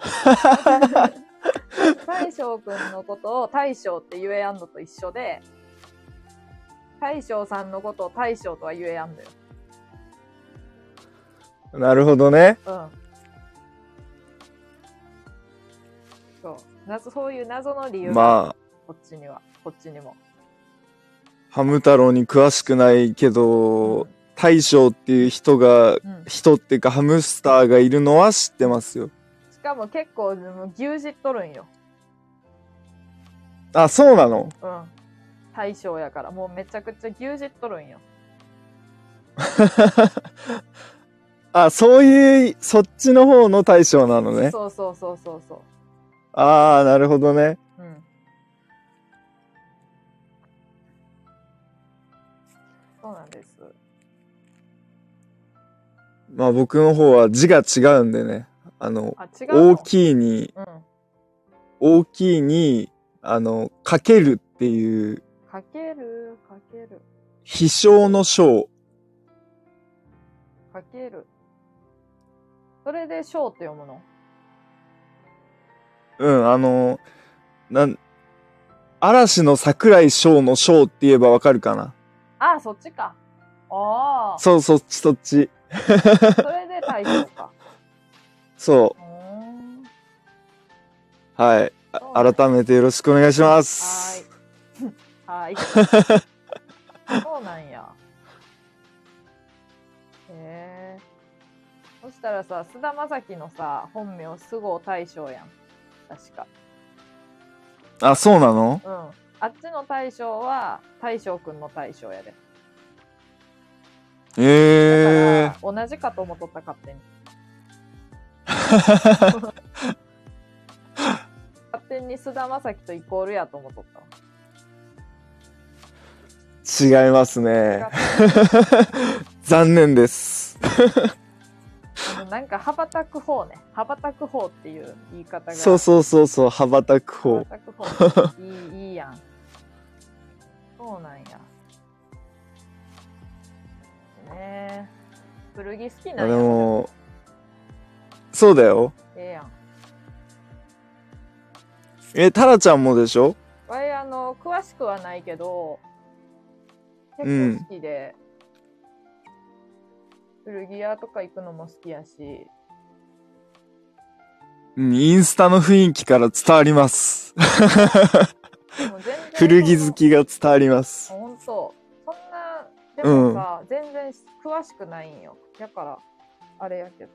[laughs] 大将くんのことを大将って言えやんのと一緒で大将さんのことを大将とは言えやんのよなるほどね。うん。そう。謎、そういう謎の理由が、まあ、こっちには、こっちにも。ハム太郎に詳しくないけど、大将っていう人が、うん。人っていうかハムスターがいるのは知ってますよ。しかも結構、もう牛耳っとるんよ。あ、そうなの？うん。大将やから、もうめちゃくちゃ牛耳っとるんよ。[laughs] あ、そういう、そっちの方の大将なのね。そうそうそうそうそああ、なるほどね。まあ僕の方は字が違うんでね。あの、あ、違うの？大きいに、うん。大きいに、あの、かけるっていう、かける、かける、飛翔の章。かける。それで章って読むの？うん、あの、なん、嵐の桜井翔の章って言えばわかるかな？あ、そっちか。ああ。そう、そっちそっち。それで大将か。[laughs] そう。はい。あ改めてよろしくお願いします。はーい。はーい。そうなんや。へえ。したらさ、菅田将暉のさ、本名、菅生大将やん。確か。あ、そうなの？うん。あっちの大将は、大将くんの大将やで。ええだから、同じかと思っとった、勝手に。[laughs] 勝手に菅田将暉とイコールやと思っとったわ。違いますね。残念です。なんか羽ばたく方ね。羽ばたく方っていう言い方が。そうそうそうそう、羽ばたく方羽。ばたく方。いい、いいやん。そうなんや。ねえ。古着好きあなんや。でも、そうだよ。ええやん。え、タラちゃんもでしょ？わい、あの、詳しくはないけど、うん結構好きで、古着屋とか行くのも好きやし、うん、インスタの雰囲気から伝わります。[laughs] 古着好きが伝わります。でもさ、全然詳しくないんよ。だから、あれやけど。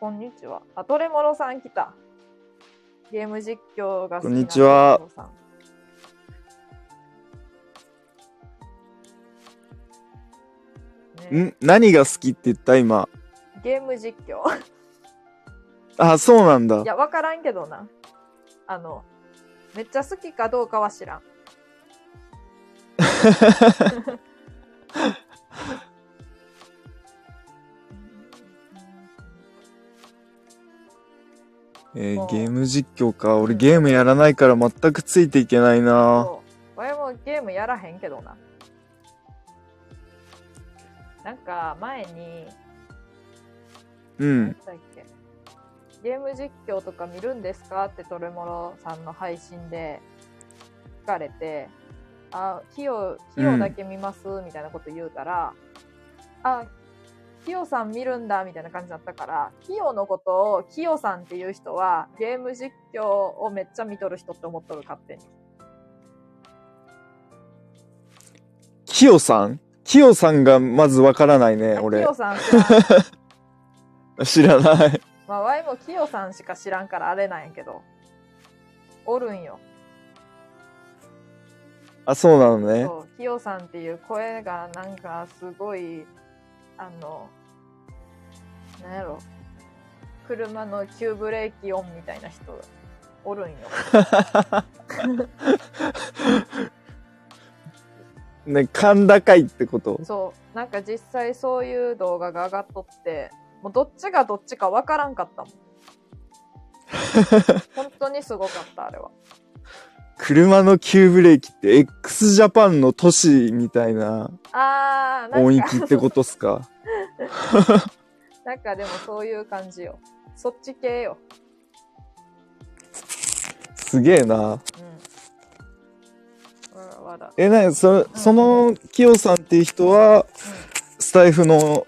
こんにちは。あ、トレモロさん来た。ゲーム実況が好きなこんにちはねん何が好きって言った？今。ゲーム実況あ、そうなんだい。や、わからんけどな。あの、めっちゃ好きかどうかは知らん。[laughs] [laughs] えーゲーム実況か。俺ゲームやらないから全くついていけないな。俺もゲームやらへんけどな。なんか、前に、うん。何だっけゲーム実況とか見るんですかってトレモロさんの配信で聞かれて、あ、キヨ、キヨだけ見ます、みたいなこと言うたら、あ、キヨさん見るんだみたいな感じだったから、キヨのことをキヨさんっていう人はゲーム実況をめっちゃ見とる人って思っとる勝手に。キヨさん？キヨさんがまずわからないね、キ俺ヨ。さん知らん。[laughs] 知らない。まあ、ワイもキヨさんしか知らんからあれなんやけど。おるんよ。あ、そうなのね。そう、キヨさんっていう声がなんかすごい、あの、なんやろ、車の急ブレーキ音みたいな人おるんよ。[laughs] ね、甲高いってこと？そう、なんか実際そういう動画が上がっとって、もうどっちがどっちかわからんかったもん。[laughs] 本当にすごかった、あれは。車の急ブレーキって x ジャパンの都市みたいなあー、な音域ってことっすか？[laughs] なんかでもそういう感じよ。そっち系よ。すげえな。うん。わらわら。え、なに、そ、その、キヨさんっていう人は、スタイフの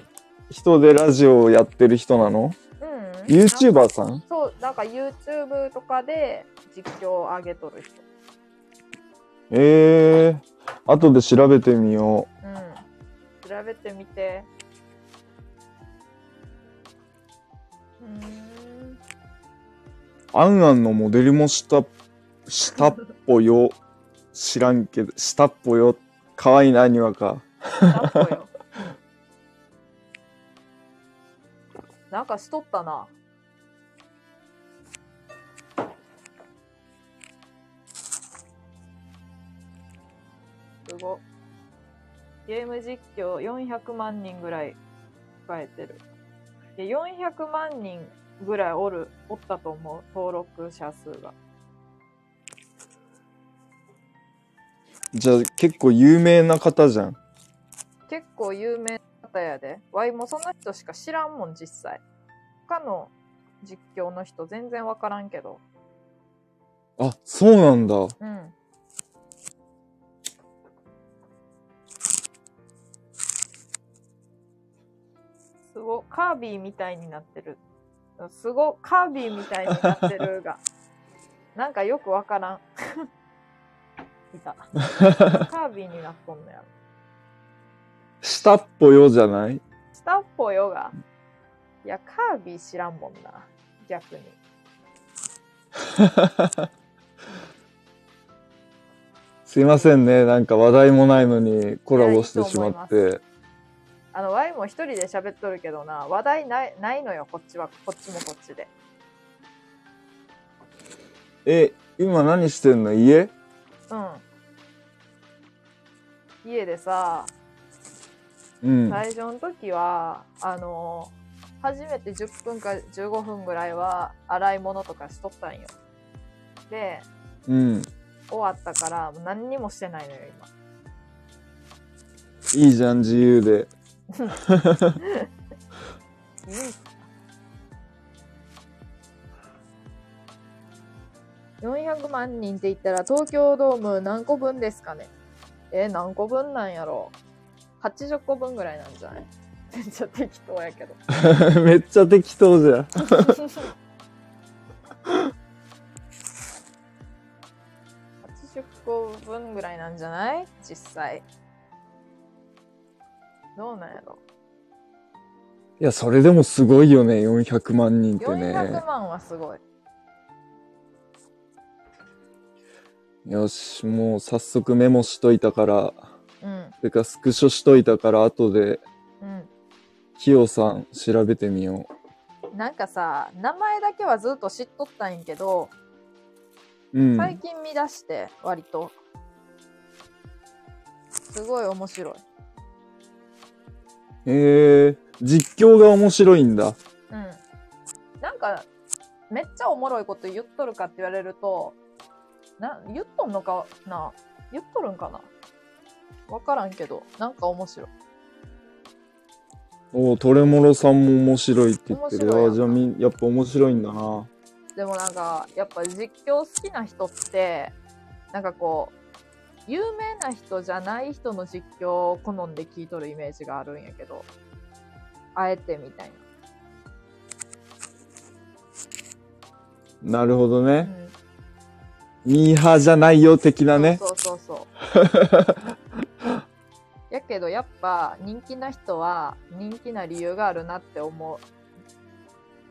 人でラジオをやってる人なの？うん。うん。?YouTuber さん？そう、なんか YouTube とかで実況を上げとる人。ええー、後で調べてみようん。調べてみて。うーん。う。アンアンのモデルもした、したっぽよ。知らんけど、したっぽよ。かわいいな、にわか。[laughs] なんかしとったな。すご。ゲーム実況400万人ぐらい控えてる。で、400万人ぐらいおる、おったと思う。登録者数が。じゃあ、結構有名な方じゃん。結構有名な方やで。わいもその人しか知らんもん、実際。他の実況の人全然わからんけど。あ、そうなんだ。うん。ご、カービィみたいになってる。すご、カービィみたいになってるが。[laughs] なんかよくわからん。[laughs] いた。[laughs] カービィになっとんのやろ。したっぽよじゃない？スタッフよが。いや、カービィ知らんもんな。逆に。すいませんね。なんか話題もないのにコラボしてしまって。あの、ワイも一人で喋っとるけどな、話題ないないのよ、こっちは。こっちもこっちで。え、今何してんの？家？うん。家でさ、うん。最初の時は、あの初めて10分か15分ぐらいは洗い物とかしとったんよ。で、うん。終わったから何にもしてないのよ、いいじゃん、自由で。今。いいん。すか400万人って言ったら東京ドーム何個分ですかねえ、何個分なん。やろ ?80 個分ぐらいなん。じゃないめっちゃ適当やけど。めっちゃ適当じゃん。80個分ぐらいなん。じゃない実際。どうなんやろ？いや、それでもすごいよね、400万人ってね。400万はすごい。よし、もう早速メモしといたから、うん。てかスクショしといたから、後で、うん。キヨさん調べてみよなんかさ、名前だけはずっと知っとったんやけど、う。うん。最近見出して、割と。すごい面白い。へえ、実況が面白いんだ。うん。なんか、めっちゃおもろいこと言っとるかって言われると、な、言っとんのかな？言っとるんかな？わからんけど、なんか面白い。おお、トレモロさんも面白いって言ってる。ああ、じゃあみ、やっぱ面白いんだな。でもなんか、やっぱ実況好きな人って、なんかこう、有名な人じゃない人の実況を好んで聞いとるイメージがあるんやけど、あえてみたいなるほどな。うね。ん。ミーハーじゃないよ、的なね。そうそうそうそう。[laughs] やけどやっぱ人気な人は人気な理由があるなって思う。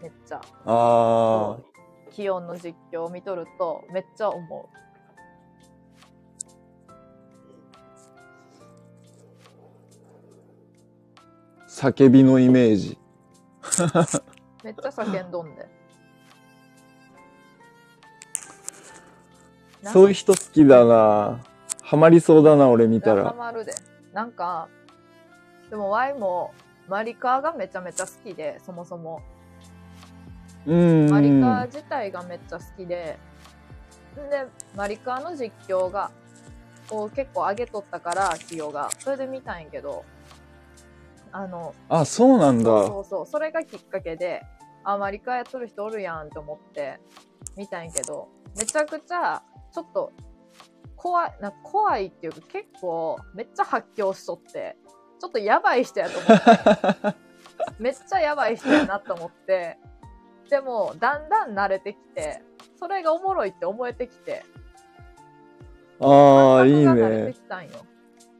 めっちゃ。ああ。気温の実況を見とるとめっちゃ思叫びのイメージ。う。めっちゃ叫んどんで。そういう人好きだな。ハマりそうだな、俺見たハら。マるで。なんか、でもワイもマリカーがめちゃめちゃ好きで、そもそも。うん。マリカー自体がめっちゃ好きで、んで、マリカーの実況が、こう結構上げとったから、企業が。それで見たんやけど、あの、あ、そうなんだ。そうそう、それがきっかけで、あ、マリカーやっとる人おるやんと思って見たんやけど、めちゃくちゃ、ちょっと、怖い、な怖いっていうか結構、めっちゃ発狂しとって、ちょっとやばい人やと思って、[laughs] めっちゃやばい人やなと思って、でも、だんだん慣れてきて、それがおもろいって思えてきて、ああ、いい感覚が慣れてね。きたんよ。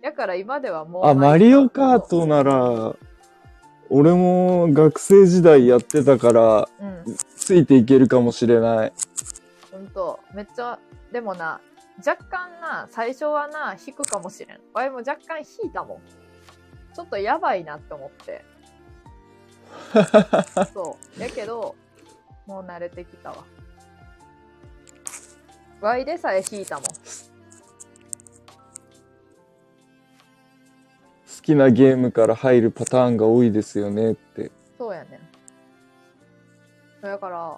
だから今ではもう。あ、マリオカートなら、俺も学生時代やってたから、うん。ついていけるかもしれない。ほんと、めっちゃ、でもな、若干な、最初はな、引くかもしれん。わいも若干引いたもん。ちょっとやばいなって思って。[laughs] そう。やけど、もう慣れてきたわ。わいでさえ引いたもん。きなゲームから入るパターンが多いですよねって。そうやねん。だから、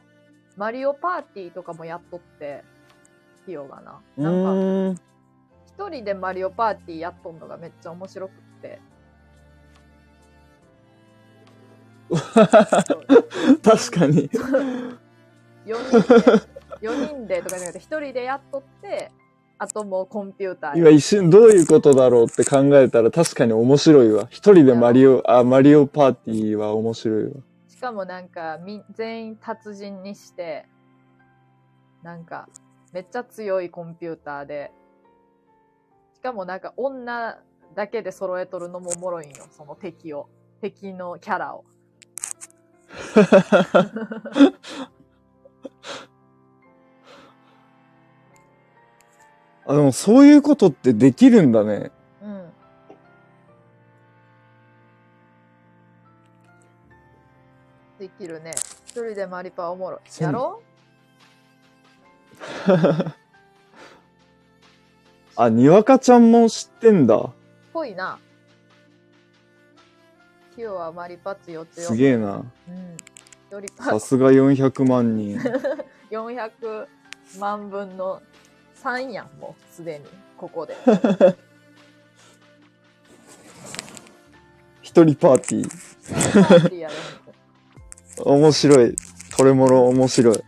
マリオパーティーとかもやっとって、ヒヨがな。うなんか、ーん。一人でマリオパーティーやっとんのがめっちゃ面白くって。[laughs] 確かに。4人で、4人でとかじゃなくて、1人でやっとって、あともうコンピューター今一瞬どういうことだろうって考えたら確かに面白いわ。一人でマリオ、あ、マリオパーティーは面白いわ。しかもなんかみ、全員達人にして、なんか、めっちゃ強いコンピューターで、しかもなんか女だけで揃えとるのもおもろいんよ、その敵を。敵のキャラを。[laughs] あ、でもそういうことってできるんだね。うん。できるね。一人でマリパおもろい。やろ [laughs] あ、にわかちゃんも知ってんだ。ぽいな。今日はマリパ強強。すげえな。うん。よりさすが400万人。[laughs] 400万分の3やん、もうすでに、ここで。一人パーティー。パーティーやる面白い。トレモロ面白い。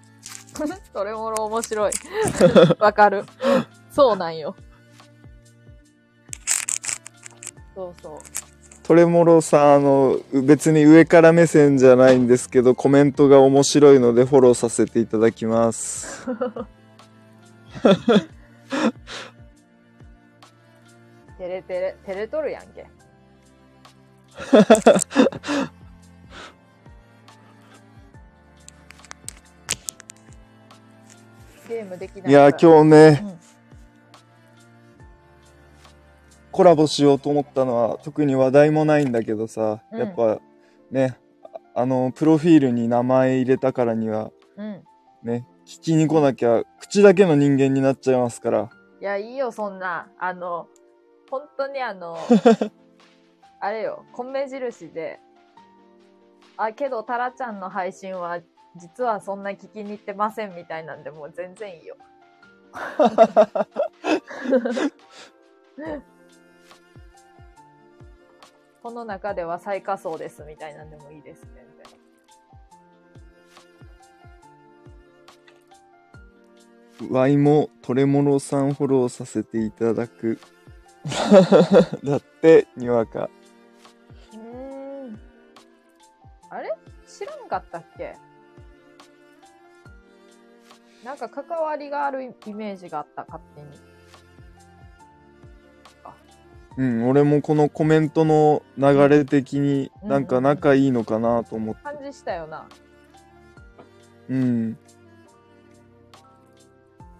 それもろ面白い。[laughs] わかる。そうなんよ。そうそう。トレモロさん、あの、別に上から目線じゃないんですけど、コメントが面白いのでフォローさせていただきます。[laughs] [laughs] 照れてれ、照れとるやんけ。[laughs] ゲームできないいや、今日ね、うんコラボしようと思ったのは特に話題もないんだけどさ、うんやっぱねああのプロフィールに名前入れたからにはうん。ね聞きに来なきゃ口だけの人間になっちゃいますからいや、いいよ、そんな。あの、本当にあの、[laughs] あれよ、米印で、あ、けど、タラちゃんの配信は、実はそんな聞きに行ってませんみたいなんで、もう全然いいよ。[laughs] [laughs] この中では最下層ですみたいなんでもいいです、全然。ワイもトレモロさんフォローさせていただく。[laughs] だってにわか。うーん。あれ？知らんかったっけ？なんか関わりがあるイメージがあった、勝手に。うん俺もこのコメントの流れ的にうん。なんか仲いいのかなと思って。感じしたよな。うん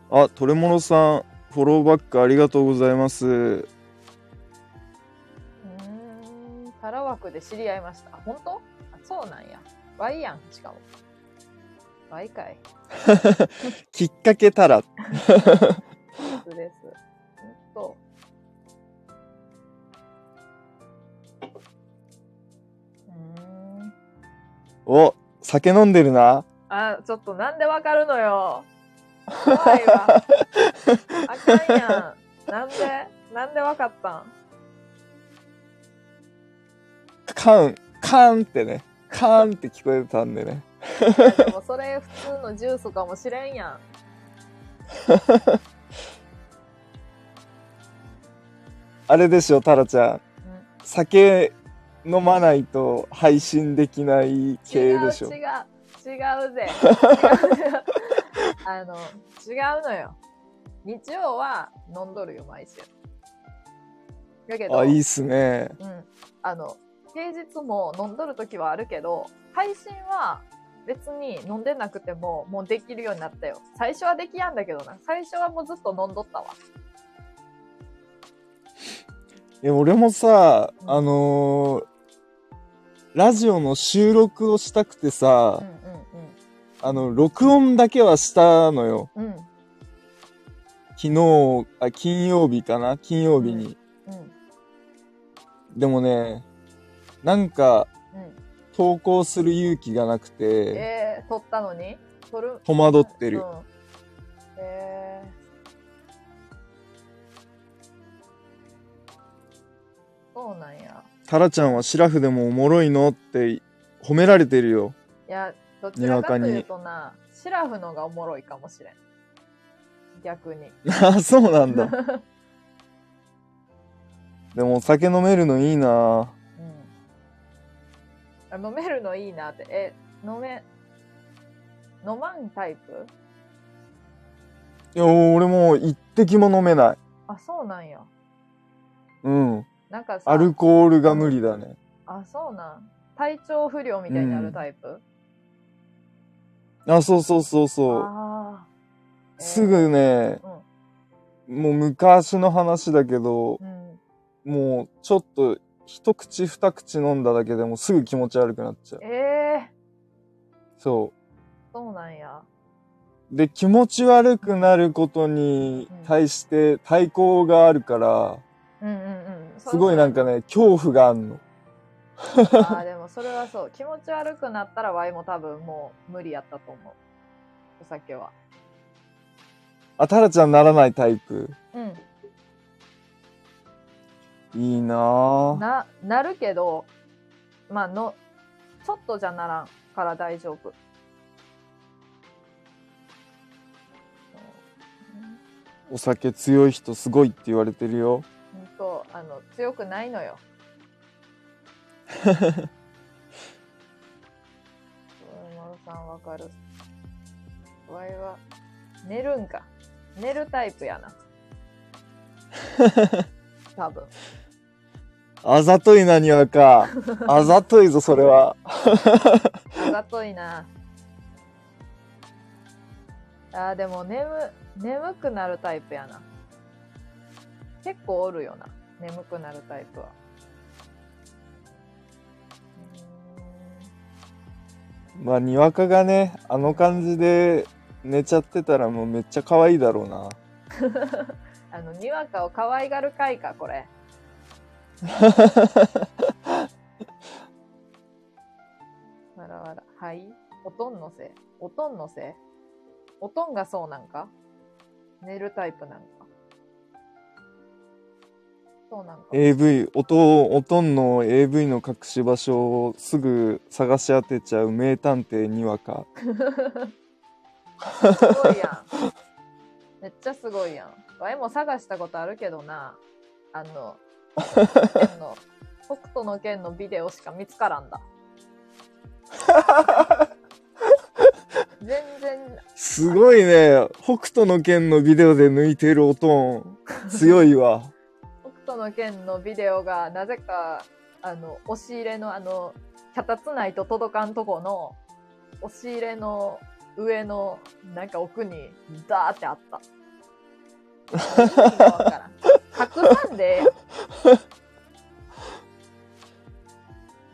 あトレモロさんフォローバックありがとうございますうーん。タラ枠で知り合いました。あ、本当？あ、そうなんや。Y やん、しかも。Y かい。[laughs] きっかけたらそうです。ほんと。うーん。お酒飲んでるなあ、ちょっとなんでわかるのよ。怖いわ。あかんやん。なんで？なんでわかったん？カンカンってねカンって聞こえたんでねでもそれ普通のジュースかもしれんやん。[laughs] あれでしょタラちゃん酒飲まないと配信できない系でしょ違う違う違うぜ。違う違うあの、違うのよ。日曜は飲んどるよ、毎週。だけど、あいいっすねうん。あの、平日も飲んどる時はあるけど、配信は別に飲んでなくてももうできるようになったよ。最初はできやんだけどな。最初はもうずっと飲んどったわ。え俺もさうんあのーラジオの収録をしたくてさ、うんあの録音だけはしたのようん。昨日あ金曜日かな？金曜日に、うん。でもねなんかうん。投稿する勇気がなくてえー、撮ったのに？撮る？戸惑ってる、うん。えー。そうなんや。タラちゃんはシラフでもおもろいの？って褒められてるよいや、どちらかというとな、シラフのがおもろいかもしれん。逆に。あ [laughs] そうなんだ [laughs] でもお酒飲めるのいいなうん。あ飲めるのいいなって。え、飲め、飲まんタイプ？いや俺もう一滴も飲めないあ、そうなんや。うんなんかさ、アルコールが無理だねあ、そうなん。体調不良みたいになるタイプ、あ、そうそうそうそう。えーす。ぐね、もう昔の話だけどう、ん。もうちょっと一口二口飲んだだけでもうすぐ気持ち悪くなっちゃう。ええそそうなんや。う。で、気持ち悪くなることに対して対抗があるから、うんうんうん。すごいなんかね、恐怖があんの。ああ、でもそれはそう。気持ち悪くなったらワイも多分もう無理やったと思う。お酒は。あ、タラちゃんならないタイプ？うん。いいなぁ。な、なるけど、まあの、ちょっとじゃならんから大丈夫。お酒強い人すごいって言われてるよ。ほんと、あの、強くないのよ。丸さんわかる。わいは、寝るんか。寝るタイプやな。[laughs] 多分。あざといなにわか。[laughs] あざといぞ、それは。あざといな。あーでも眠、眠くなるタイプやな。結構おるよな。眠くなるタイプは。まあ、にわかがね、あの感じで寝ちゃってたらもうめっちゃ可愛いだろうな。[laughs] あの、にわかを可愛がる回か、これ。[laughs] わらわら。はいおとんのせいおとんのせいおとんがそうなんか？寝るタイプなんかそうなんか。AV、おと、おとんの AV の隠し場所をすぐ探し当てちゃう名探偵にわか。すごいやん。[laughs] めっちゃすごいやん。わいも探したことあるけどな。あの、北斗の拳の北斗の拳のビデオしか見つからんだ。全然、すごいね。北斗の拳のビデオで抜いてるおとん。強いわ。北斗の拳のビデオがなぜか、あの、押し入れのあの、脚立ないと届かんとこの、押し入れの上の、なんか奥に、ダーってあった。隠さんでええやん。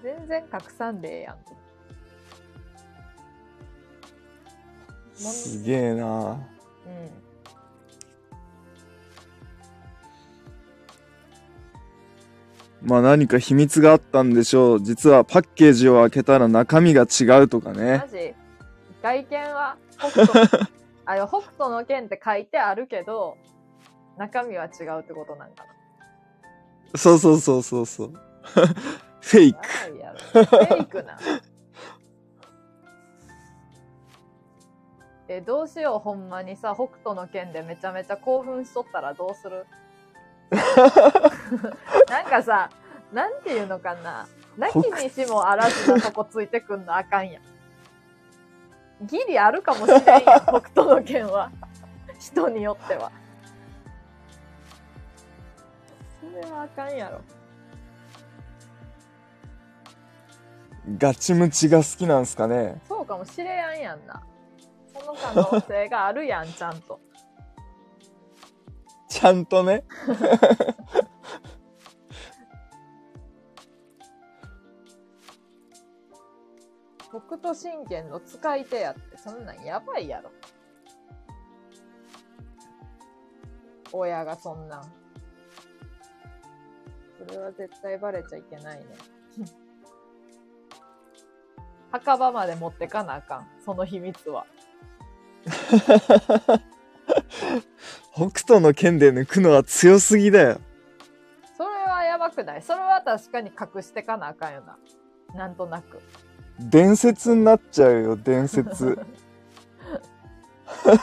全然隠さんでええやんすげえな。うん。まあ何か秘密があったんでしょう。実はパッケージを開けたら中身が違うとかねマ。ジ外見は北斗 [laughs] あの北斗の剣って書いてあるけど中身は違うってことなんかそうそうそうそうそう。[laughs] フェイなク。フェイクなえどうしようほんまにさ北斗の剣でめちゃめちゃ興奮しとったらどうする？[laughs] なんかさなんていうのかな。なきにしもあらずなとこついてくんのあかんやん。ギリあるかもしれんやん [laughs] 北斗の剣は。人によっては。それはあかんやろ。ガチムチが好きなんすかね。そうかもしれやんやんな。その可能性があるやんちゃんとちゃんとね。[laughs] 北斗神拳の使い手やってそんなんやばいやろ。親がそんなん。それは絶対バレちゃいけないね。[laughs] 墓場まで持ってかなあかん。その秘密は [laughs] 北斗の剣で抜くのは強すぎだよ。それはやばくない？それは確かに隠してかなあかんよな。なんとなく。伝説になっちゃうよ、伝説。北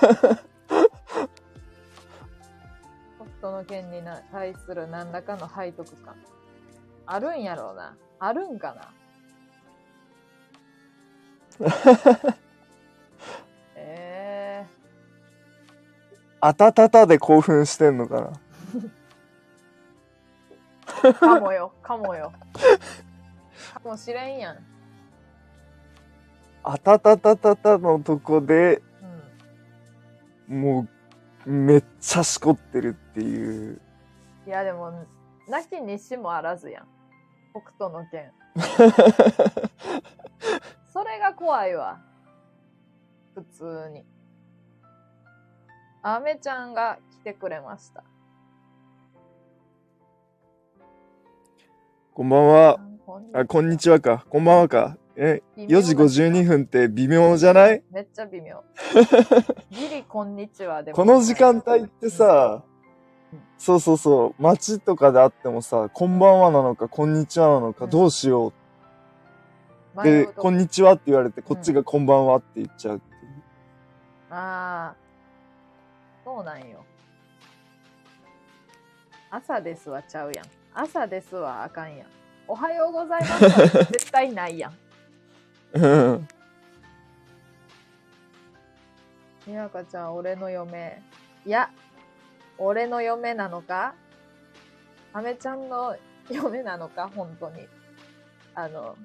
斗の剣にな対する何らかの背徳感。あるんやろうな。あるんかなあたたたで興奮してんのかな？ー、かもよかもよかもしれんやんあたたたたたのとこで、うん。もう、めっちゃしこってるっていう。いや、でも、なきにしもあらずやん。北斗の剣。[laughs] それが怖いわ。普通に。アメちゃんが来てくれました。こんばんは。あ、こんにちはか。こんばんはか。え、微妙4時52分って微妙じゃない？めっちゃ微妙。[laughs] ギリこんにちはでも。この時間帯ってさうん、そうそうそう、街とかであってもさ、こんばんはなのか、こんにちはなのか、うんどうしよう。で、ここんにちはって言われて、こっちがこんばんはって言っちゃうっていう。ああ、そうなんよ。朝ですはちゃうやん。朝ですはあかんやん。おはようございますは [laughs] 絶対ないやん。うん。みやかちゃん、俺の嫁。いや、俺の嫁なのか？あめちゃんの嫁なのか？本当に。あの、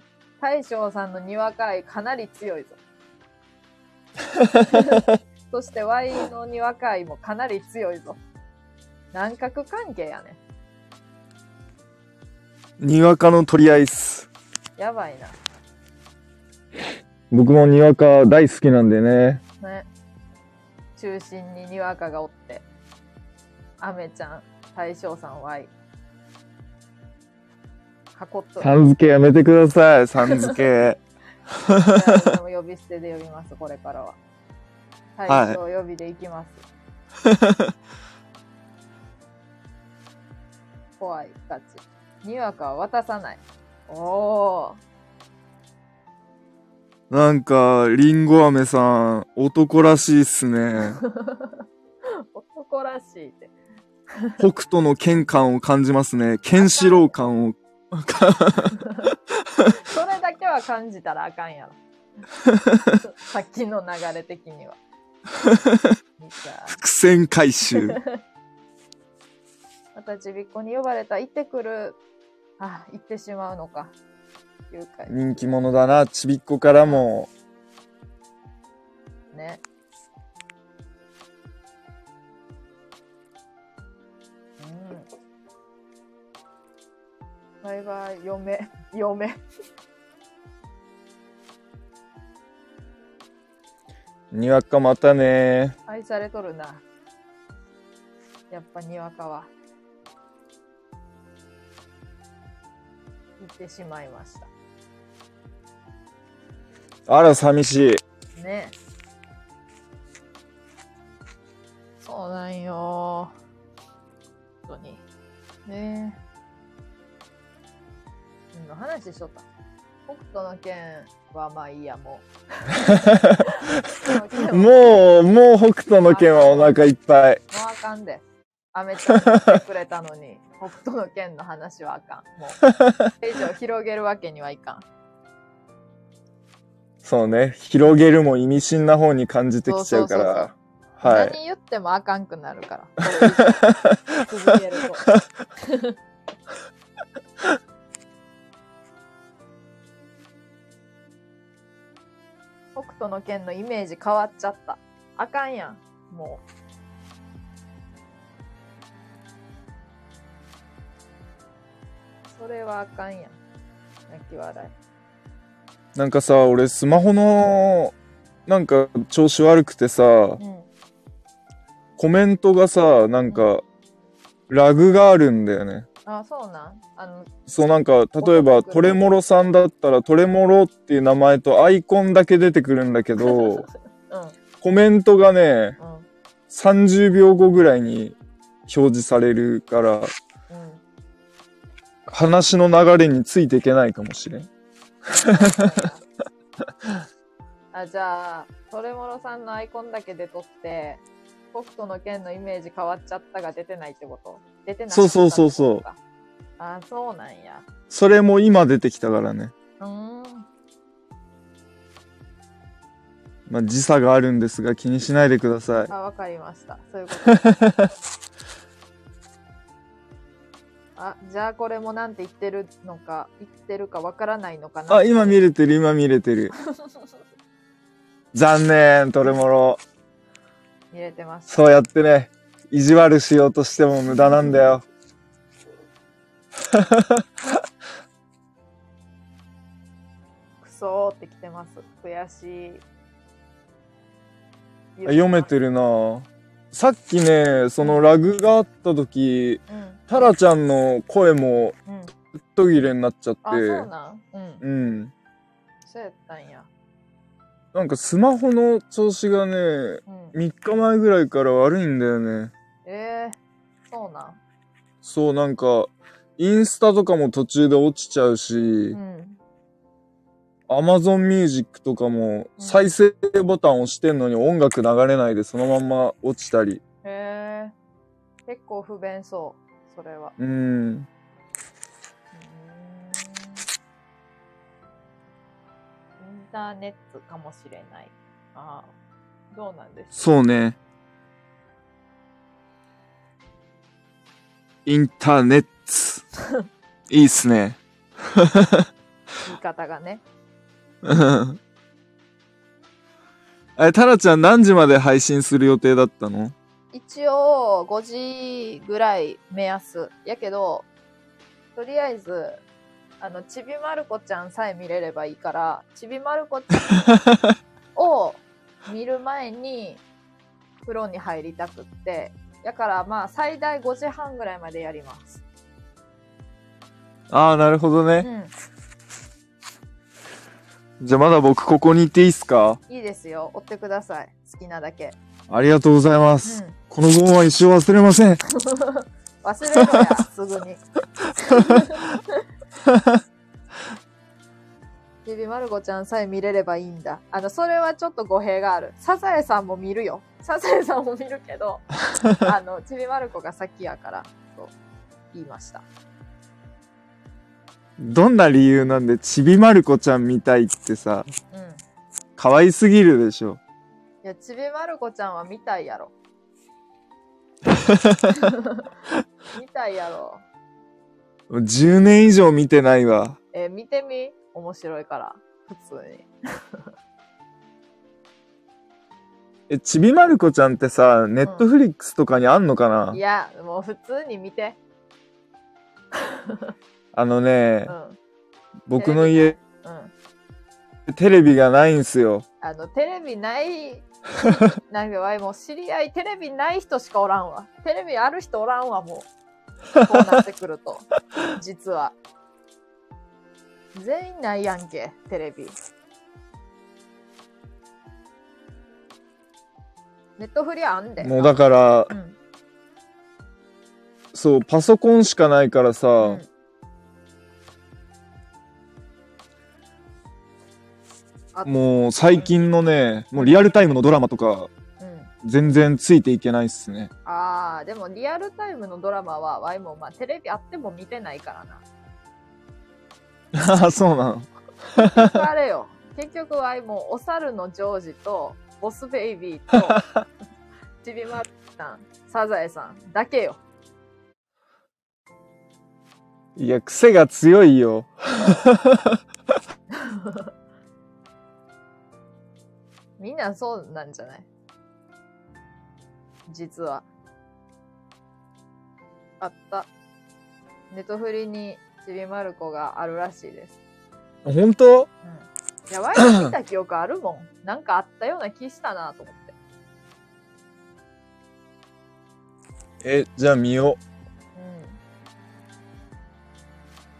大将さんのにわか愛かなり強いぞ。[laughs] そして Y のにわか愛もかなり強いぞ。南角関係やね。にわかの取り合いっす。やばいな。僕もにわか大好きなんでね。ね。中心ににわかがおって。あめちゃん、大将さん Y。囲っとる。さん付けやめてください、さん付け。[laughs] でも呼び捨てで呼びます、これからは。はい大将呼びで行きます。[laughs] 怖い、ガチ。にわかは渡さない。おお。なんか、りんご飴さん、男らしいっすね。[laughs] 男らしいって。北斗の剣感を感じますね。ケンシロウ感を。[laughs] それだけは感じたらあかんやろ。さっきの流れ的には。伏線回収。[laughs] またちびっこに呼ばれた行ってくる。あ、行ってしまうのか。人気者だな、ちびっこからも。ね。うん。バイバイ、嫁、嫁。にわかまたね。愛されとるな。やっぱにわかは。行ってしまいました。あら、寂しい。ねそうなんよ。本当に。ね何の話しとった？北斗の剣はまあいいや、もう。も [laughs] うもう、もう北斗の剣はお腹いっぱい。あかんで。アメちゃん来てくれたのに、[laughs] 北斗の剣の話はあかん。もう、こ [laughs] れ以上広げるわけにはいかん。そうね。広げるも意味深な方に感じてきちゃうかそうそうら。はい。何言ってもあかんくなるから。続けると。北斗の剣のイメージ変わっちゃった。あかんやん。もう。それはあかんやん。泣き笑い。なんかさ、俺スマホの、なんか調子悪くてさ、うん。コメントがさ、なんか、ラグがあるんだよね。あ、そうなん？あの、そうなんか、例えばトレモロさんだったらトレモロっていう名前とアイコンだけ出てくるんだけど、[laughs] うん。コメントがね、うん。30秒後ぐらいに表示されるから、うん。話の流れについていけないかもしれん。あじゃあトレモロさんのアイコンだけで撮って北斗の剣のイメージ変わっちゃったが出てないってこと？出てないそうそうそうそうあそうなんやそれも今出てきたからね。うーんまあ時差があるんですが気にしないでください。あわかりましたそういうことあじゃあこれもなんて言ってるのか言ってるかわからないのかなあ、今見れてる、今見れてる。[laughs] 残念、トレモロ。入れてます。そうやってね、意地悪しようとしても無駄なんだよ。[laughs] クソーってきてます。悔しい。読めてるなさっきね、そのラグがあった時、うん。タラちゃんの声もうん。途切れになっちゃって。うん。うん。そうやったんや。なんかスマホの調子がね、うん。3日前ぐらいから悪いんだよね。えー、そうなん？そう、なんか、インスタとかも途中で落ちちゃうしう、ん。アマゾンミュージックとかも再生ボタン押してんのに音楽流れないでそのまんま落ちたり。へえー、結構不便そう。それは。うん。ターネットかもしれない。ああ、どうなんですそうね。インターネット。[laughs] いいっすね。言い方がね。う [laughs] んえ、タラちゃん何時まで配信する予定だったの？一応、5時ぐらい目安。やけど、とりあえず、あの、ちびまる子ちゃんさえ見れればいいから、ちびまる子ちゃんを見る前に、風呂に入りたくって、やからまあ、最大5時半ぐらいまでやります。ああ、なるほどね。うん。じゃあまだ僕ここにいていいっすか？いいですよ。追ってください。好きなだけ。ありがとうございまうす。ん。このご恩は一生忘れません。[laughs] 忘れろや、すぐに。[laughs] ちびまる子ちゃんさえ見れればいいんだ。あの、それはちょっと語弊がある。サザエさんも見るよ。サザエさんも見るけど、[laughs] あの、ちびまる子が先やから、と言いました。どんな理由なんでちびまる子ちゃん見たいってさ、うん。い可愛すぎるでしょ。や、ちびまる子ちゃんは見たいやろ。[laughs] 見たいやろ。10年以上見てないわ。えー見てみ？面白いから。普通に。[laughs] え、ちびまる子ちゃんってさ、ネットフリックスとかにあんのかな？いや、もう普通に見て。[laughs] あのねう、ん。僕の家、うん。テレビがないんすよ。あの、テレビない、[laughs] なんかわいもう知り合い、テレビない人しかおらんわ。テレビある人おらんわ、もう。こうなってくると。実は。全員ないやんけ、テレビ。ネットフリあんで。もうだからう、ん。そう、パソコンしかないからさ、うんあもう最近のね、もうリアルタイムのドラマとか、うん。全然ついていけないっすね。ああ、でもリアルタイムのドラマは、ワイもまあテレビあっても見てないからな。ああ、そうなの。結局あれよ。結局はもうお猿のジョージとボスベイビーと [laughs] ちびまるさん、サザエさんだけよ。いや、癖が強いよ。[laughs] みんなそうなんじゃない？実は。あった。ネトフリにちびまる子があるらしいです。本当？うん。いや、ワイン見た記憶あるもん。[coughs] なんかあったような気したなと思って。え、じゃあ見よ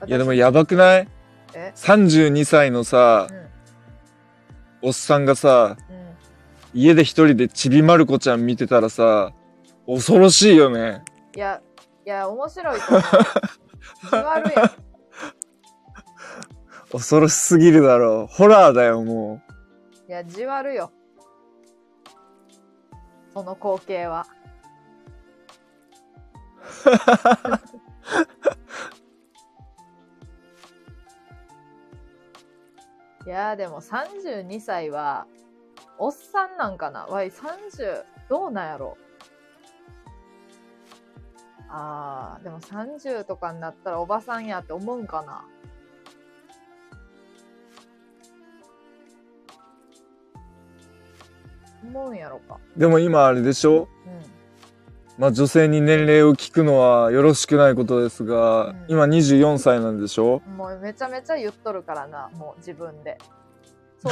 うん。う。いや、でもやばくない？え ?32 歳のさう、ん。おっさんがさ、うん。家で一人でちびまる子ちゃん見てたらさ、恐ろしいよね。いや、いや、面白いと思う。[laughs] じわるやん。恐ろしすぎるだろう。ホラーだよ、もいや、じわるよ。その光景は。[laughs] いやーでも32歳は、おっさんなんかな？わい、30、どうなんやろ？あー、でも30とかになったらおばさんやって思うんかな？思うんやろか。でも今あれでしょ？うん。まあ女性に年齢を聞くのはよろしくないことですが、うん今24歳なんでしょ？もうめちゃめちゃ言っとるからな、もう自分で。そ [laughs] う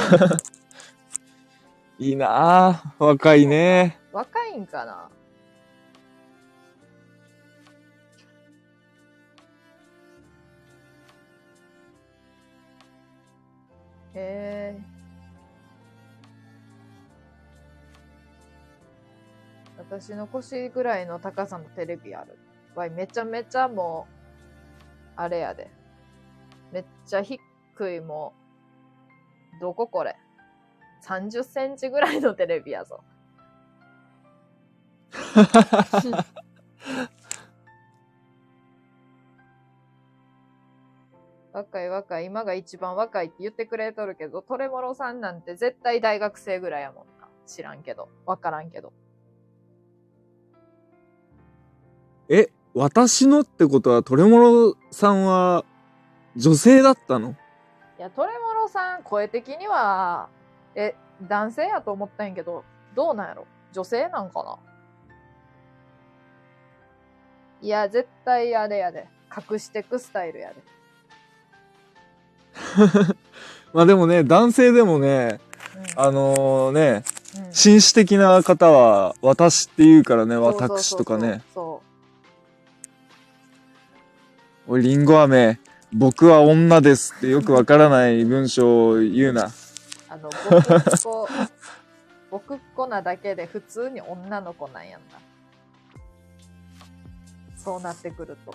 いいなあ若いね。若いんかなへえ。私の腰ぐらいの高さのテレビある。わい、めちゃめちゃもう、あれやで。めっちゃ低いもう、どここれ。30センチぐらいのテレビやぞ。[laughs] 若い若い、今が一番若いって言ってくれとるけど、トレモロさんなんて絶対大学生ぐらいやもんな。知らんけど。わからんけど。え、私のってことはトレモロさんは女性だったの？いや、トレモロさん、声的には、え、男性やと思ったんやけど、どうなんやろ？女性なんかな？いや、絶対あれやで。隠してくスタイルやで。[laughs] まあでもね、男性でもね、うんあのね、うん紳士的な方は私って言うからね、私とかね。そおい、リンゴ飴、僕は女ですってよくわからない文章を言うな。う。僕っ子、僕っ子なだけで普通に女の子なんやんな。そうなってくると。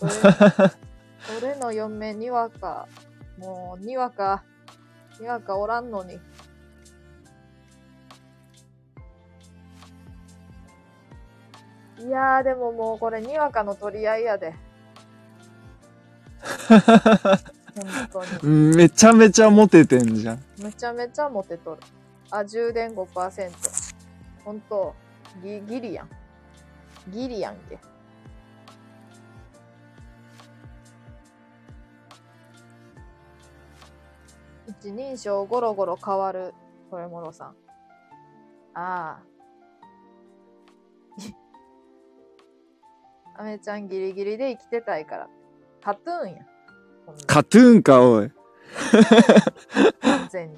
俺俺の嫁にわか。もう、にわか。にわかおらんのに。いやー、でももうこれにわかの取り合いやで。[laughs] 本当に。めちゃめちゃモテてんじゃん。めちゃめちゃモテとる。あ、充電5%。ほんと、ギギリやん。ギリやんけ。一人称ゴロゴロ変わる、これもろさん。ああ。[laughs] アメちゃんギリギリで生きてたいから。カトゥーンや。カトゥーンか、おい。完全に。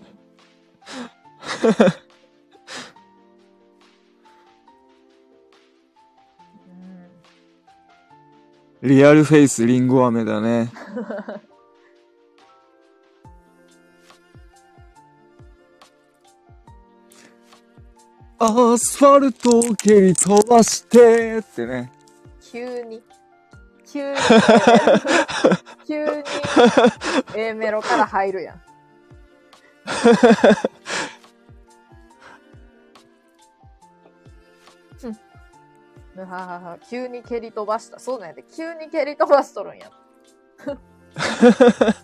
うんリアルフェイスリンゴ飴だね。アスファルトを蹴り飛ばしてってね。急に、急に、急に A メロから入るやん。うんむははは急に蹴り飛ばした。そうなんやで。急に蹴り飛ばしとるんや。[laughs]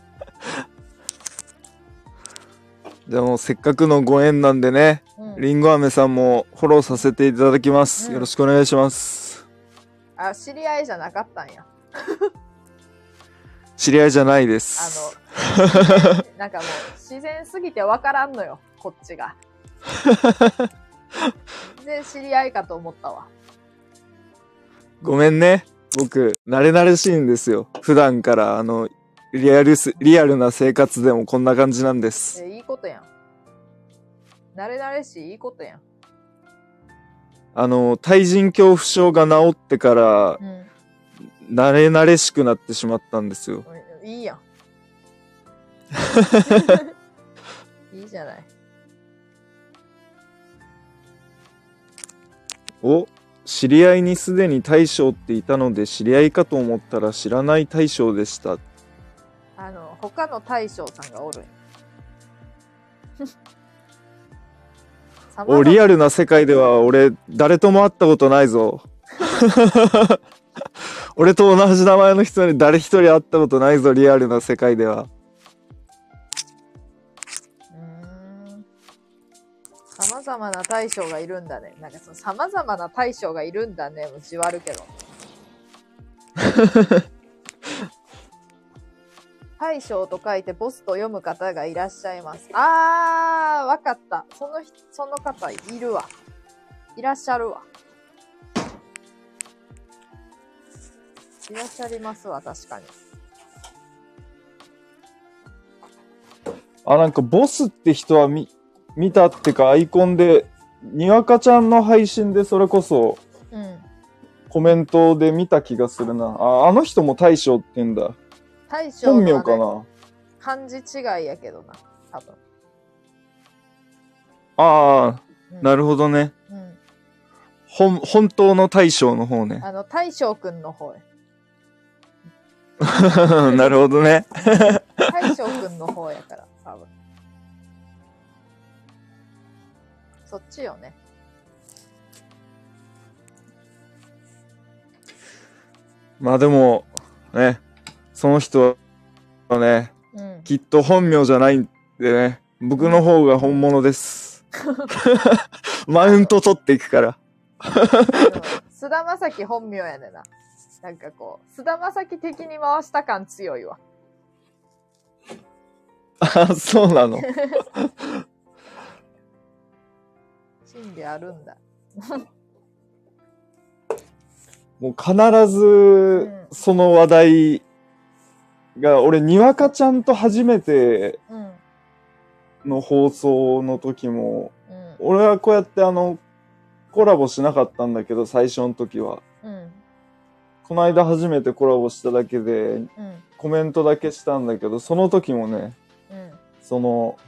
じゃあもうせっかくのご縁なんでね、うん、リンゴ飴さんもフォローさせていただきます。うんよろしくお願いします。あ、知り合いじゃなかったんや。知り合いじゃないであす。の、[laughs] なんかもう自然すぎてわからんのよ、こっちが。全然知り合いかと思ったわ。ごめんね。僕、慣れ慣れしいんですよ。普段から、あの、リアルす、リアルな生活でもこんな感じなんです。え、いいことやん。慣れ慣れしい、いいことやん。あの、対人恐怖症が治ってから、うん。慣れ慣れしくなってしまったんですよ。いいやん。[laughs] いいじゃない。お知り合いにすでに大将っていたので知り合いかと思ったら知らない大将でした。あの、他の大将さんがおる。お、リアアルな世界では俺、誰とも会ったことないぞ。[laughs] [laughs] 俺と同じ名前の人に誰一人会ったことないぞ、リアルな世界では。様々な大将がいるんだね。なんかその様々な大将がいるんだね。うちはあるけど。[laughs] 大将と書いてボスと読む方がいらっしゃいます。あー、わかった。その人、その方いるわ。いらっしゃるわ。いらっしゃいますわ、確かに。あ、なんかボスって人は見、見たってかアイコンで、にわかちゃんの配信でそれこそうん。コメントで見た気がするな。あ、あの人も大将って言うんだ。大将の本名かな漢字違いやけどな、多分。ああ、うん、なるほどね。うん。本、本当の大将の方ね。あの、大将くんの方へ。[laughs] なるほどね。大将くんの方やから、多分。そっちよね。まあでも、ね、その人はね、うん。きっと本名じゃないんでね、僕の方が本物です。[laughs] [laughs] マウント取っていくから。菅田将暉本名やねんな。なんかこう、菅田将暉的に回した感強いわ。あ、そうなの？心理あるんだ。もう必ず、その話題が、俺、にわかちゃんと初めてうん。の放送の時も、うん。俺はこうやってあの、コラボしなかったんだけど、最初の時は。うん。この間初めてコラボしただけで、うん。コメントだけしたんだけど、その時もね、うん。その、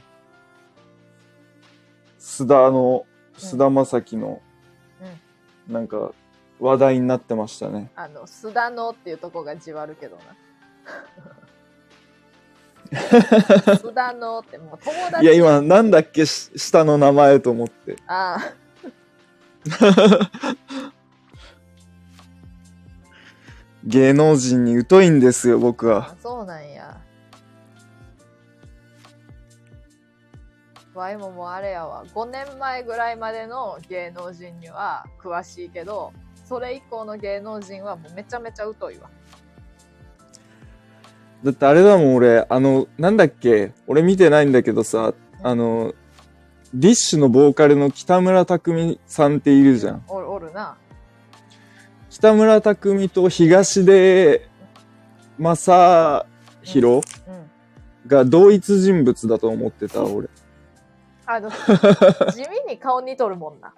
須田の、須田正樹の、なんか、話題になってましたね。あの、須田のっていうとこがじわるけどな。[laughs] 須田のってもう友達いや、今、なんだっけ、し下の名前と思って。あ [laughs] 芸能人に疎いんですよ、僕は。あ、そうなんや。わいももうあれやわ。5年前ぐらいまでの芸能人には詳しいけど、それ以降の芸能人はもうめちゃめちゃ疎いわ。だってあれだもん、俺、あの、なんだっけ、俺見てないんだけどさ、あの、ディッシュのボーカルの北村匠海さんっているじゃん。おるおるな。北村匠海と東出正宏うん。が同一人物だと思ってた、俺。あの、[laughs] 地味に顔似とるもんな。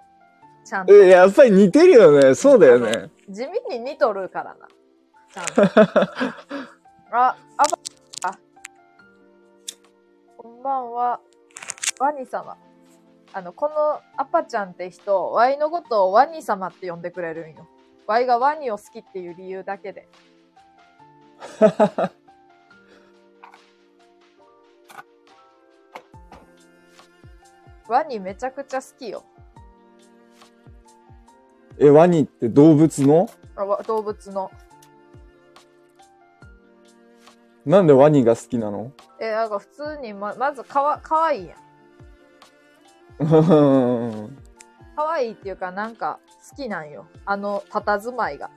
ちゃんと。え、やっぱり似てるよね。そうだよね。地味に似とるからな。ちゃんと。[laughs] あ、あば、あ。こんばんは。ワニ様。あの、このアパちゃんって人、ワイのことをワニ様って呼んでくれるんよ。ワイがワニを好きっていう理由だけで。[laughs] ワニめちゃくちゃ好きよ。え、ワニって動物の？あわ動物の。なんでワニが好きなの？え、なんか普通にま、まずかわ、かわいいやん。[laughs] 可愛いっていうかなんか好きなんよ。あの、佇まいが。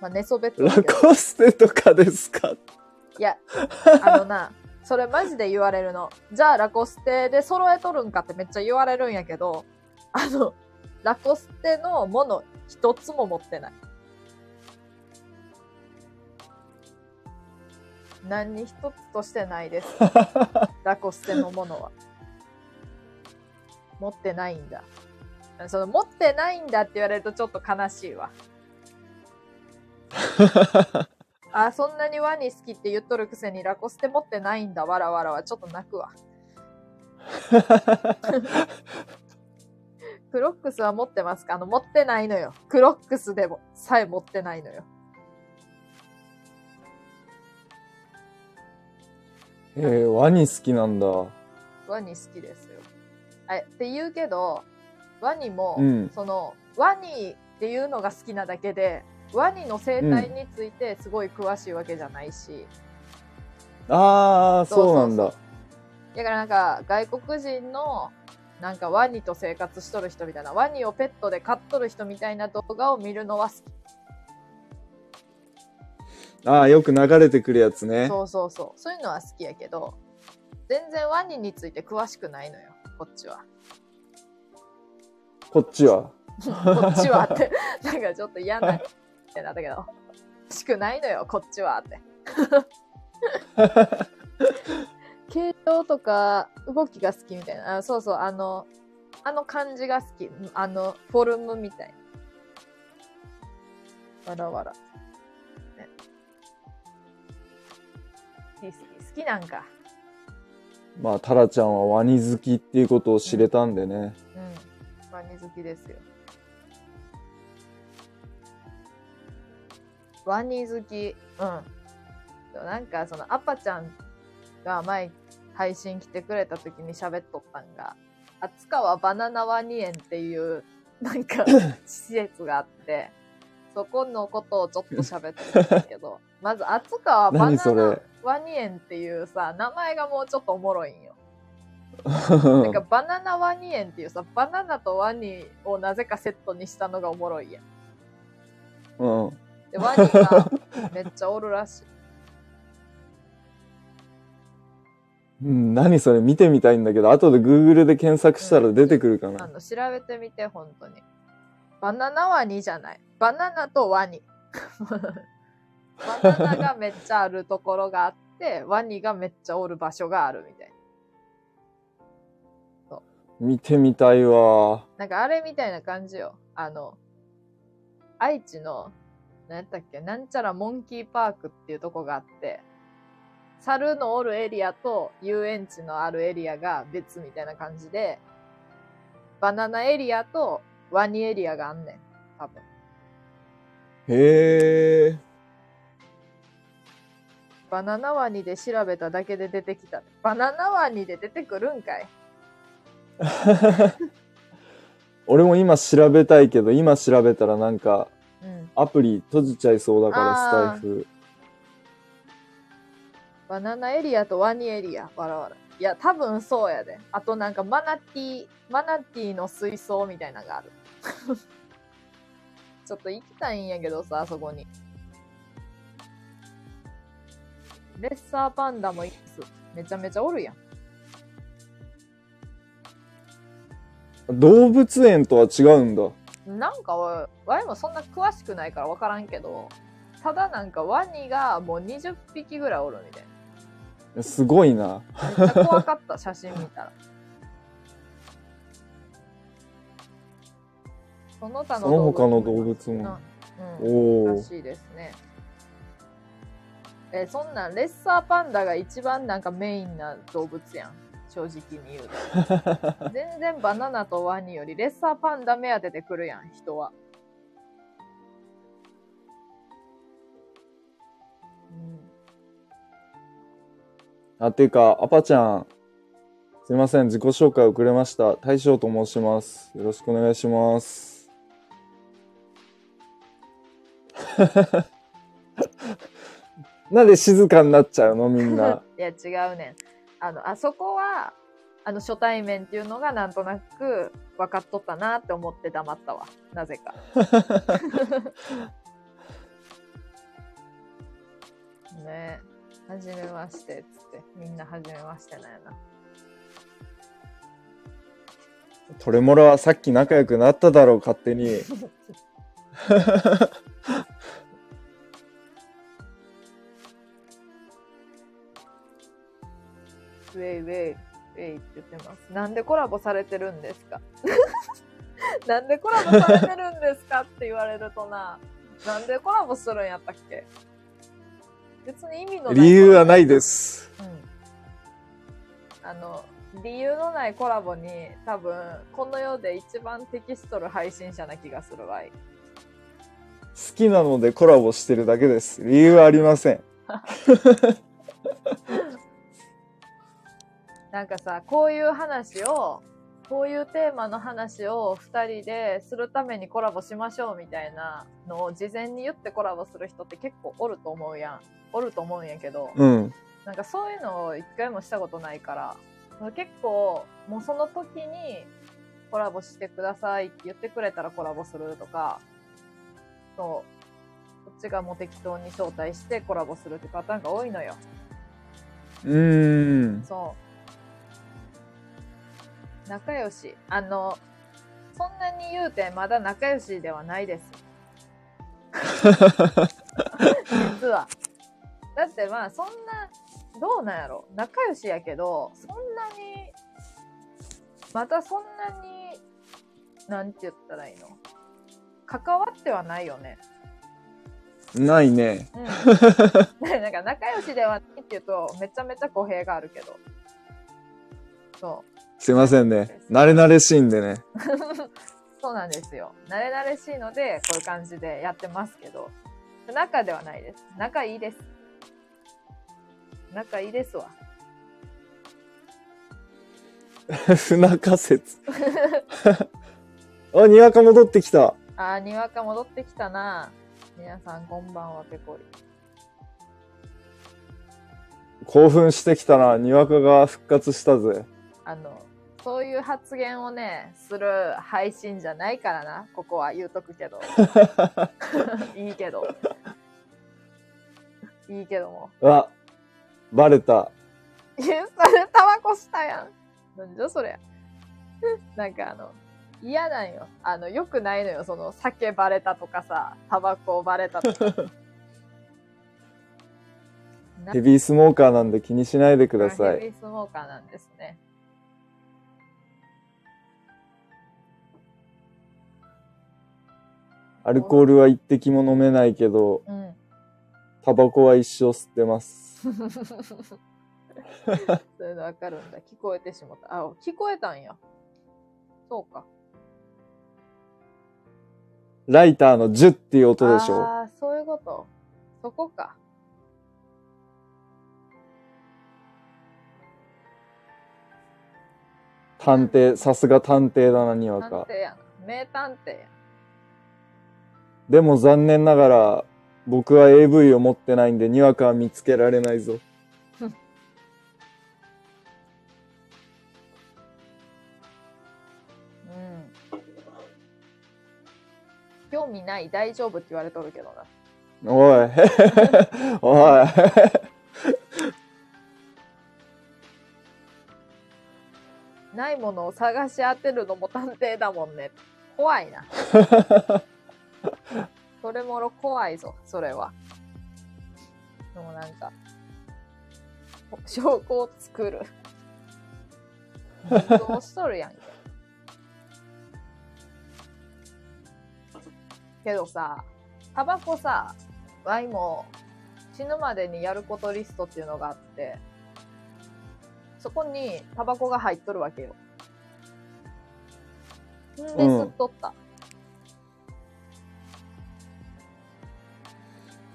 まあ、寝そべってるラ。コステとかですか？いや、あのな、それマジで言われるの。じゃあラコステで揃えとるんかってめっちゃ言われるんやけど、あの、ラコステのもの一つも持ってない。何に一つとしてないです。[laughs] ラコステのものは。持ってないんだ。その持ってないんだって言われるとちょっと悲しいわ。[laughs] あ、そんなにワニ好きって言っとるくせにラコステ持ってないんだ、わらわらは。ちょっと泣くわ。[laughs] クロックスは持ってますか？あの、持ってないのよ。クロックスでも、さえ持ってないのよ。えー、ワニ好きなんだ。ワニ好きですよ。あって言うけど、ワニも、うんその、ワニっていうのが好きなだけで、ワニの生態についてすごい詳しいわけじゃないし、あー、そうなんだ。だからなんか外国人のなんかワニと生活しとる人みたいな、ワニをペットで飼っとる人みたいな動画を見るのは好き。ああ、よく流れてくるやつね。そうそうそう。そういうのは好きやけど、全然ワニについて詳しくないのよ、こっちは。こっちは？こっちはって、[laughs] なんかちょっと嫌なってなったけど、しくないのよ、こっちはって。[laughs] 形状とか動きが好きみたいな。あそうそう、あの、あの感じが好き。あの、フォルムみたいな。わらわら。ね、好き好き。好きなんか。まあ、タラちゃんはワニ好きっていうことを知れたんでね。うん。ワニ好きですよ。ワニ好き。うん。なんか、その、アパちゃんが前、配信来てくれた時に喋っとったんが、厚川バナナワニ園っていう、なんか、[laughs] 施設があって、そこのことをちょっと喋ってたんだけど、まず厚川バナナれワニ園っていうさ、名前がもうちょっとおもろいんよ。[laughs] なんかバナナワニ園っていうさ、バナナとワニをなぜかセットにしたのがおもろいやん。うん。で、ワニがめっちゃおるらしい。[laughs] うん、何それ？見てみたいんだけど、後で Google で検索したら出てくるかな？あの、調べてみて、本当に。バナナワニじゃない。バナナとワニ。[laughs] バナナがめっちゃあるところがあって、[laughs] ワニがめっちゃおる場所があるみたいな。見てみたいわ。なんかあれみたいな感じよ。あの、愛知の、何やったっけ、なんちゃらモンキーパークっていうとこがあって、猿のおるエリアと遊園地のあるエリアが別みたいな感じで、バナナエリアとワニエリアがあんねん。多分。へえ。バナナワニで調べただけで出てきた。バナナワニで出てくるんかい [laughs] 俺も今調べたいけど、今調べたらなんか、うん。アプリ閉じちゃいそうだから、スタイフ。バナナエリアとワニエリア、わらわら。いや、多分そうやで。あとなんかマナティー、マナティーの水槽みたいなのがある。[laughs] ちょっと行きたいんやけどさ、あそこに。レッサーパンダもいます。めちゃめちゃおるやん。動物園とは違うんだ。なんかわ、ワイもそんな詳しくないからわからんけど、ただなんかワニがもう20匹ぐらいおるみたいな。すごいな。めっちゃ怖かった、[laughs] 写真見たら。その他の動も物も。うん、らお。しいですね。えそんなんレッサーパンダが一番なんかメインな動物やん。正直に言うと。[laughs] 全然バナナとワニよりレッサーパンダ目当てで来るやん、人は。うんあ、ていうか、アパちゃん。すいません、自己紹介遅れました。大将と申します。よろしくお願いします。[laughs] なんで静かになっちゃうのみんな。[laughs] いや、違うねん。あの、あそこは、あの、初対面っていうのがなんとなく分かっとったなって思って黙ったわ。なぜか。[laughs] ねえ。はじめまして、つって。みんなはじめましてなんやな。トレモラはさっき仲良くなっただろう、勝手に。[laughs] ウェイウェイ、ウェイって言ってます。なんでコラボされてるんですか？[laughs] なんでコラボされてるんですかって言われるとな。なんでコラボするんやったっけ？別に意味のない。理由はないです。うん。あの、理由のないコラボに多分、この世で一番適しとる配信者な気がするわい。好きなのでコラボしてるだけです。理由はありません。[laughs] なんかさ、こういう話を、こういうテーマの話を二人でするためにコラボしましょうみたいなのを事前に言ってコラボする人って結構おると思うやん。おると思うんやけど、うん。なんかそういうのを一回もしたことないから、結構もうその時にコラボしてくださいって言ってくれたらコラボするとか、そう。っちがもう適当に招待してコラボするってパターンが多いのよ。うーん。そう。仲良し。あの、そんなに言うてまだ仲良しではないです。実は。だってまあそんな、どうなんやろ仲良しやけど、そんなに、またそんなに、なんて言ったらいいの関わってはないよね。ないね。うん。なんか仲良しではないって言うと、めちゃめちゃ語弊があるけど。そう。すいませんね。慣れ慣れしいんでね。[laughs] そうなんですよ。慣れ慣れしいので、こういう感じでやってますけど、仲ではないです。仲いいです。仲いいですわ。[laughs] 不仲説。[laughs] あ、にわか戻ってきた。あー、にわか戻ってきたな。皆さんこんばんは、ペコリ。興奮してきたな。にわかが復活したぜ。あの、そういう発言をね、する配信じゃないからな。ここは言うとくけど。[laughs] いいけど。いいけども。あ、バレた。いや、それタバコしたやん。なんじゃそれ。なんかあの、嫌なんよ。あの、良くないのよ。その、酒バレたとかさ、タバコバレたとか。な [laughs] ヘビースモーカーなんで気にしないでください。ヘビースモーカーなんですね。アルコールは一滴も飲めないけど、うん。タバコは一生吸ってます。そういうのわかるんだ。聞こえてしまった。あ、聞こえたんや。そうか。ライターのジュっていう音でしょ。ああ、そういうこと。そこか。探偵、さすが探偵だな、にわか。探偵やな。名探偵や。でも残念ながら、僕は AV を持ってないんで、にわかは見つけられないぞ。うん。興味ない、大丈夫って言われとるけどな。おい。[laughs] おい。ないものを探し当てるのも探偵だもんね。怖いな。[laughs] [laughs] それもろ怖いぞ、それは。でもなんか、証拠を作る。[laughs] どうしとるやんけ。けどさ、タバコさ、ワイも死ぬまでにやることリストっていうのがあって、そこにタバコが入っとるわけよ。んで、うん吸っとった。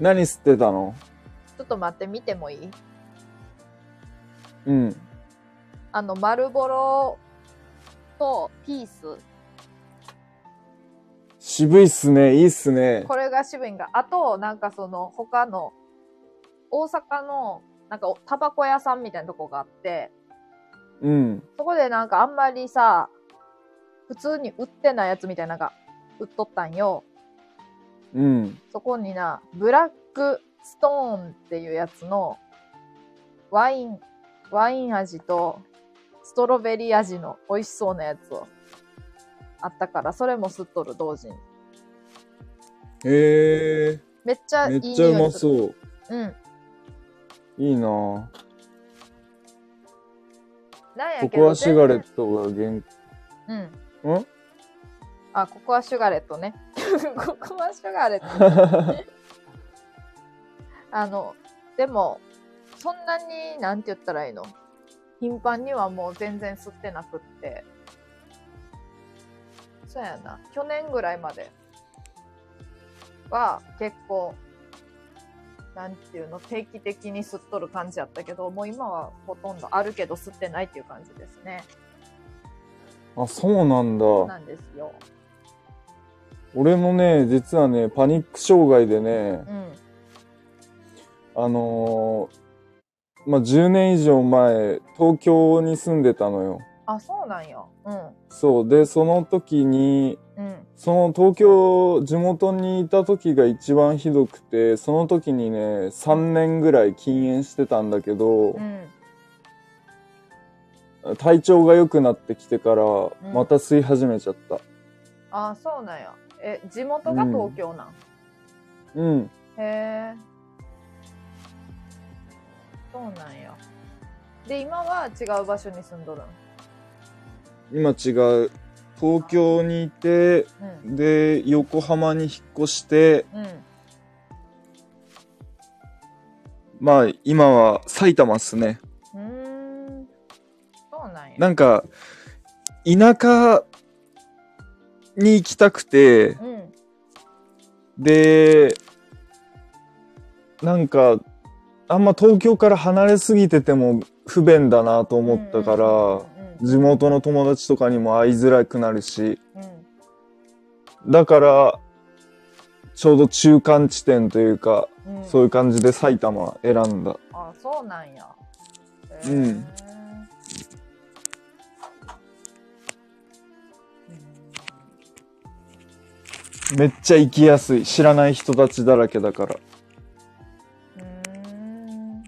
何吸ってたの？ちょっと待って、見てもいい？うん。あの、丸ボロとピース。渋いっすね。いいっすね。これが渋いんが。あと、なんかその、他の、大阪の、なんか、タバコ屋さんみたいなとこがあって、うん。そこでなんかあんまりさ、普通に売ってないやつみたいなのが売っとったんよ。うん。そこにな、ブラックストーンっていうやつのワイン、ワイン味とストロベリー味の美味しそうなやつをあったから、それも吸っとる同時に。へえめっちゃいいめっちゃうまう。そう。うん。いいなぁ。ココアシガレ全ットが原、然うん。ん？あ、ココアシュガレットね。ココアシュガレット。あの、でも、そんなに、なんて言ったらいいの？頻繁にはもう全然吸ってなくって。そうやな。去年ぐらいまでは結構、なんていうの、定期的に吸っとる感じやったけど、もう今はほとんどあるけど吸ってないっていう感じですね。あ、そうなんだ。そうなんですよ。俺もね、実はね、パニック障害でね、うん。あのーまあ、10年以上前、東京に住んでたのよ。あ、そうなんや。うん。そう。で、その時に、うん。その東京、地元にいた時が一番ひどくて、その時にね、3年ぐらい禁煙してたんだけどう、ん。体調が良くなってきてから、んまた吸い始めちゃった。あ、そうなんや。え、地元が東京なん？うん。へえ。そうなんや。で、今は違う場所に住んどるん？今違う。東京にいて、うん。で、横浜に引っ越して、うん。まあ、今は埼玉っすね。うーん。そうなんや。なんか、田舎に行きたくて、うん。で、なんか、あんま東京から離れすぎてても不便だなと思ったから、地元の友達とかにも会いづらくなるし、だから、ちょうど中間地点というか、うんそういう感じで埼玉選んだ。あ、そうなんや。うんめっちゃ行きやすい。知らない人たちだらけだから。うーん。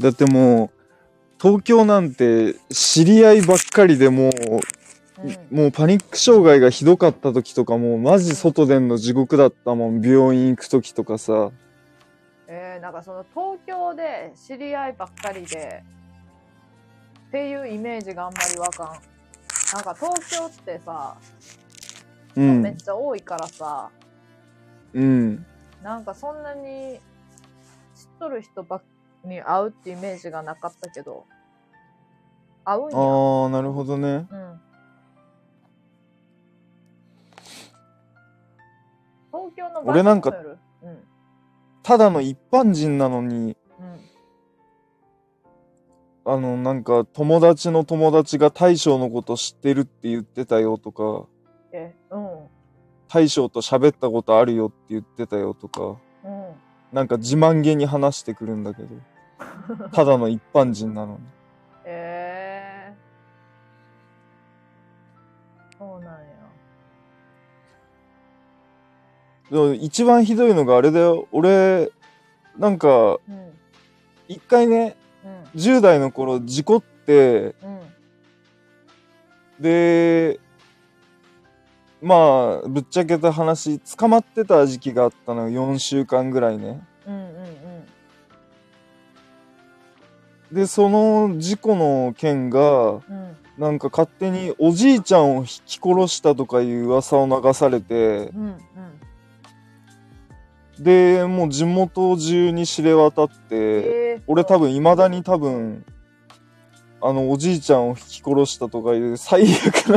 だってもう、東京なんて知り合いばっかりでもう、うんもうパニック障害がひどかった時とかもうマジ外出んの地獄だったもん。病院行く時とかさ。えー、なんかその東京で知り合いばっかりでっていうイメージがあんまりわかん。なんか東京ってさ、うん。めっちゃ多いからさ、うん。なんかそんなに知っとる人ばっに会うってイメージがなかったけど、会うんや。あー、なるほどね。うん。東京の俺なんかうん。ただの一般人なのに、うん。あの、なんか友達の友達が大将のこと知ってるって言ってたよとか、え、うん。大将と喋ったことあるよって言ってたよとか、うん。なんか自慢げに話してくるんだけど、[laughs] ただの一般人なのに。えー。そうなんや。でも一番ひどいのがあれだよ。俺、なんか、うん。一回ね、うん。10代の頃事故って、うん。で、まあ、ぶっちゃけた話、捕まってた時期があったのよ。4週間ぐらいね。うんうんうん。で、その事故の件が、うん。なんか勝手におじいちゃんを引き殺したとかいう噂を流されて、うんうん。で、もう地元中に知れ渡って、えー、俺多分未だに多分、あの、おじいちゃんを引き殺したとかいう最悪な、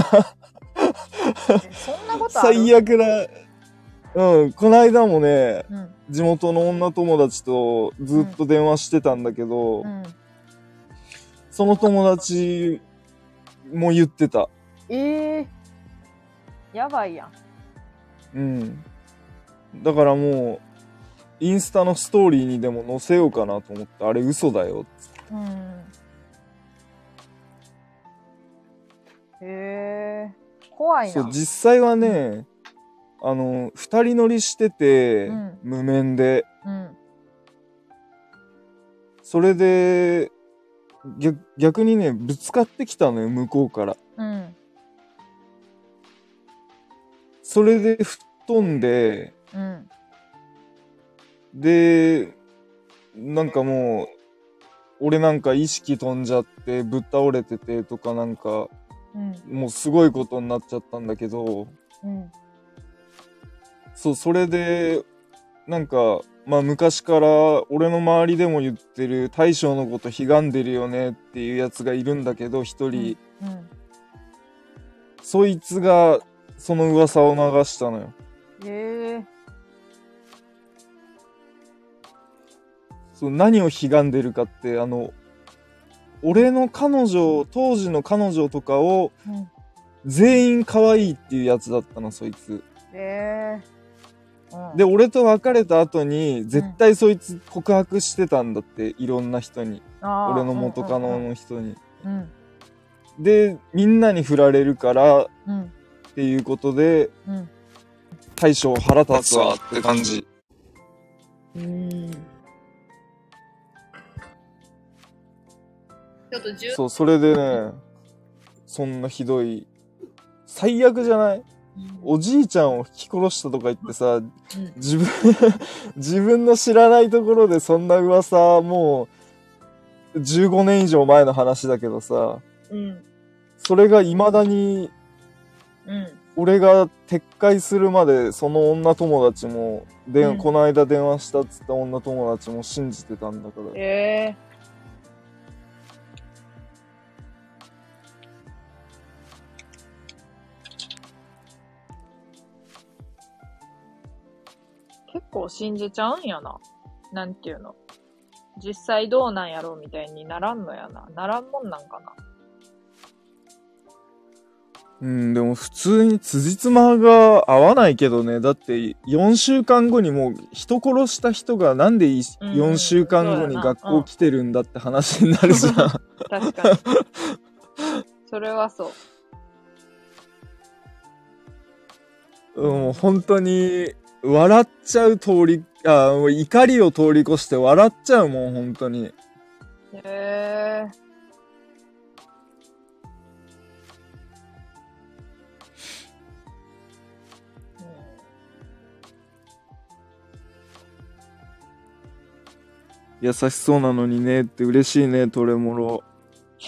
な最悪な、うん、この間もね、うん。地元の女友達とずっと電話してたんだけど、うん。その友達も言ってた。ええー。やばいやん。うん。だからもう、インスタのストーリーにでも載せようかなと思って、あれ嘘だよ。うん。へえー。怖いな。そう、実際はね、あの、二人乗りしてて、うん無免で。うん。それで、逆逆にね、ぶつかってきたのよ、向こうから。うん。それで吹っ飛んで、うん。で、なんかもう、俺なんか意識飛んじゃって、ぶっ倒れててとかなんか、うん。もうすごいことになっちゃったんだけど、うん。そう、それで、なんか、まあ昔から俺の周りでも言ってる大将のことひがんでるよねっていうやつがいるんだけど、一人、うん。そいつがその噂を流したのよ。へえそう何をひがんでるかって、あの、俺の彼女、当時の彼女とかを。全員可愛いっていうやつだったの、そいつ。へえー。うん。で、俺と別れた後に、絶対そいつ告白してたんだって、いろんな人に。俺の元カノうんの人に。うんで、みんなに振られるからっうんていうことで、うん大将腹立つわって感じ。うんちょっとじゅそう、それでね、そんなひどい、最悪じゃない？おじいちゃんを引き殺したとか言ってさ、自分、[laughs] 自分の知らないところでそんな噂、もう、15年以上前の話だけどさ、うん。それが未だに、うん。俺が撤回するまで、その女友達も、で、うん。この間電話したっつった女友達も信じてたんだから。ええ結構信じちゃうんやな。なんていうの。実際どうなんやろうみたいにならんのやな。ならんもんなんかな。うん、でも普通に辻褄が合わないけどね。だって4週間後にもう人殺した人がなんでいうん4週間後に学校来てるんだって話になるじゃん。確かに。それはそう。うんもう本当に笑っちゃう通り、あ怒りを通り越して笑っちゃうもん、本当に。へえ優しそうなのにねって嬉しいね、トレモロ。[laughs]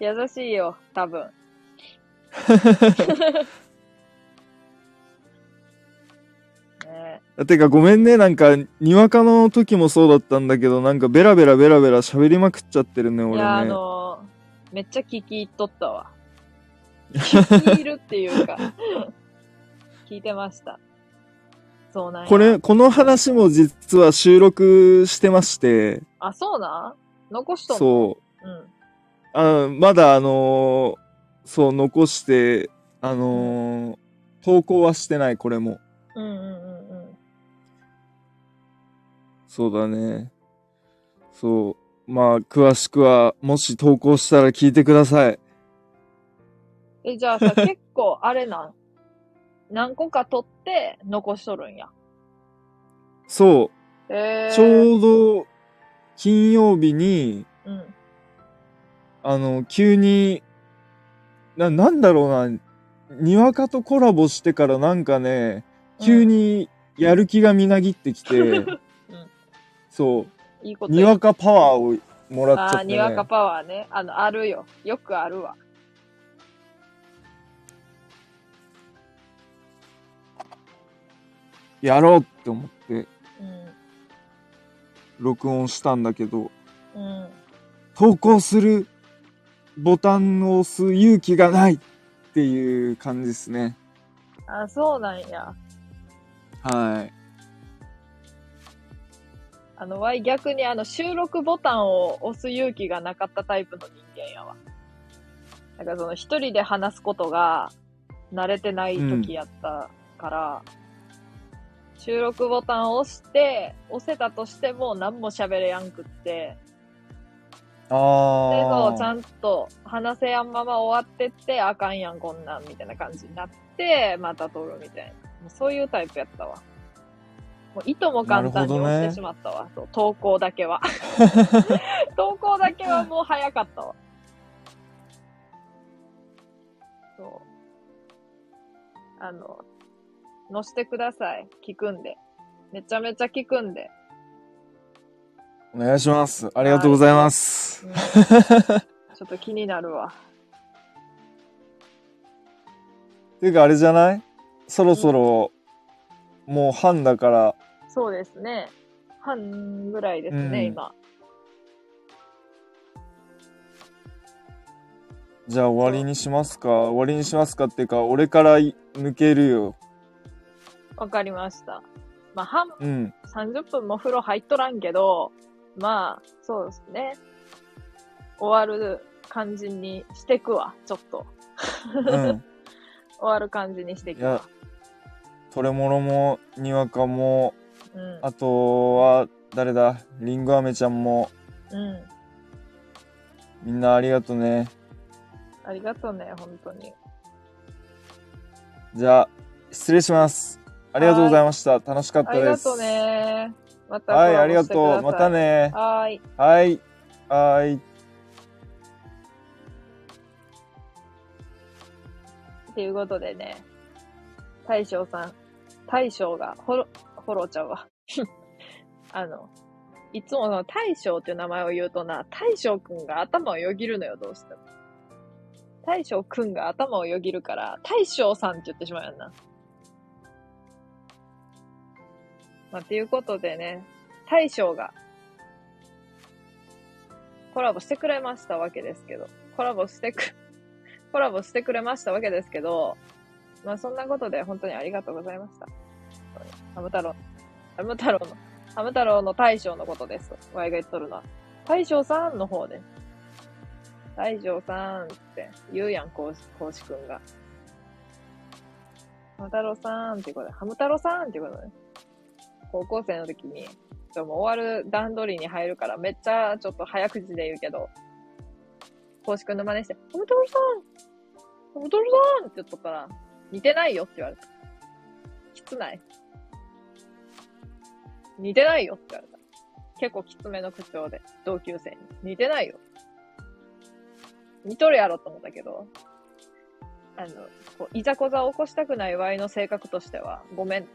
優しいよ、多分。[laughs] ねてかごめんね、なんか、にわかの時もそうだったんだけど、なんかベラベラベラベラ喋りまくっちゃってるね、俺いや、あね。のーめっちゃ聞き入っとったわ。聞き入るっていうか、聞いてました。そうなんや。これ、この話も実は収録してまして、あ、そうなん？残しとんの？そう。う。うん。あまだあのーそう、残して、あのー投稿はしてない、これも。うんうん。そうだね。そう。まあ、詳しくは、もし投稿したら聞いてください。え、じゃあさ、[laughs] 結構、あれなん？何個か取って残しとるんや？そう。えー、ちょうど、金曜日に、うん。あの、急に、な、なんだろうな、にわかとコラボしてからなんかね、急にやる気がみなぎってきて、[laughs] そう。いいことにわかパワーをもらっちゃって、ね。にわかパワーね。あの、あるよ。よくあるわ。やろうって思って、うん。録音したんだけど、うん。投稿するボタンを押す勇気がないっていう感じですね。あ、そうなんや。はい。あの、わい逆にあの、収録ボタンを押す勇気がなかったタイプの人間やわ。だからその、一人で話すことが慣れてない時やったから、収録ボタンを押して、押せたとしても何も喋れやんくって、で、そう、ちゃあんと話せやんまま終わってって、あかんやん、こんなん、みたいな感じになって、また撮るみたいな。そういうタイプやったわ。もう、いとも簡単に押してしまったわ。そう、投稿だけは。[laughs] 投稿だけはもう早かったわ。そう。あの、載してください。聞くんで。めちゃめちゃ聞くんで。お願いします。ありがとうございます。うん [laughs] ちょっと気になるわ。ていうかあれじゃない？そろそろ、もう半だから、そうですね。半ぐらいですね、うん今。じゃあ終わりにしますか終わりにしますかっていうか、俺からい抜けるよ。わかりました。まあ、半、うん。30分も風呂入っとらんけど、まあ、そうですね。終わる感じにしてくわ、ちょっと。うん。[laughs] 終わる感じにしてくわ。トレモロも、にわかも、うん。あとは、誰だ？リンゴアメちゃんも、うん。みんなありがとね。ありがとうね、本当に。じゃあ、失礼します。ありがとうございました。楽しかったです。ありがとうね。またはい、ありがとう。また。ね。はーい。はい。はい。っていうことでね、大将さん、大将が、ほろ、ほろちゃうわ。[laughs] あの、いつもその大将っていう名前を言うとな、大将くんが頭をよぎるのよ、どうしても。大将くんが頭をよぎるから、大将さんって言ってしまうやんな。まあ、っていうことでね、大将が、コラボしてくれましたわけですけど、コラボしてく、[laughs] コラボしてくれましたわけですけど、まあそんなことで本当にありがとうございました。ハム太郎、ハム太郎の、ハム太郎の大将のことです。ワイが言っとるのは。大将さんの方で。大将さんって言うやん、こうし、こうしくんが。ハム太郎さんっていうことで、ハム太郎さんっていうことで。高校生の時に、ちょも終わる段取りに入るからめっちゃちょっと早口で言うけど、こうしくんの真似して、ハム太郎さんハム太郎さんって言っとったら、似てないよって言われた。きつない？似てないよって言われた。結構きつめの口調で、同級生に。似てないよ。似とるやろと思ったけど、あの、こういざこざを起こしたくないワイの性格としては、ごめん。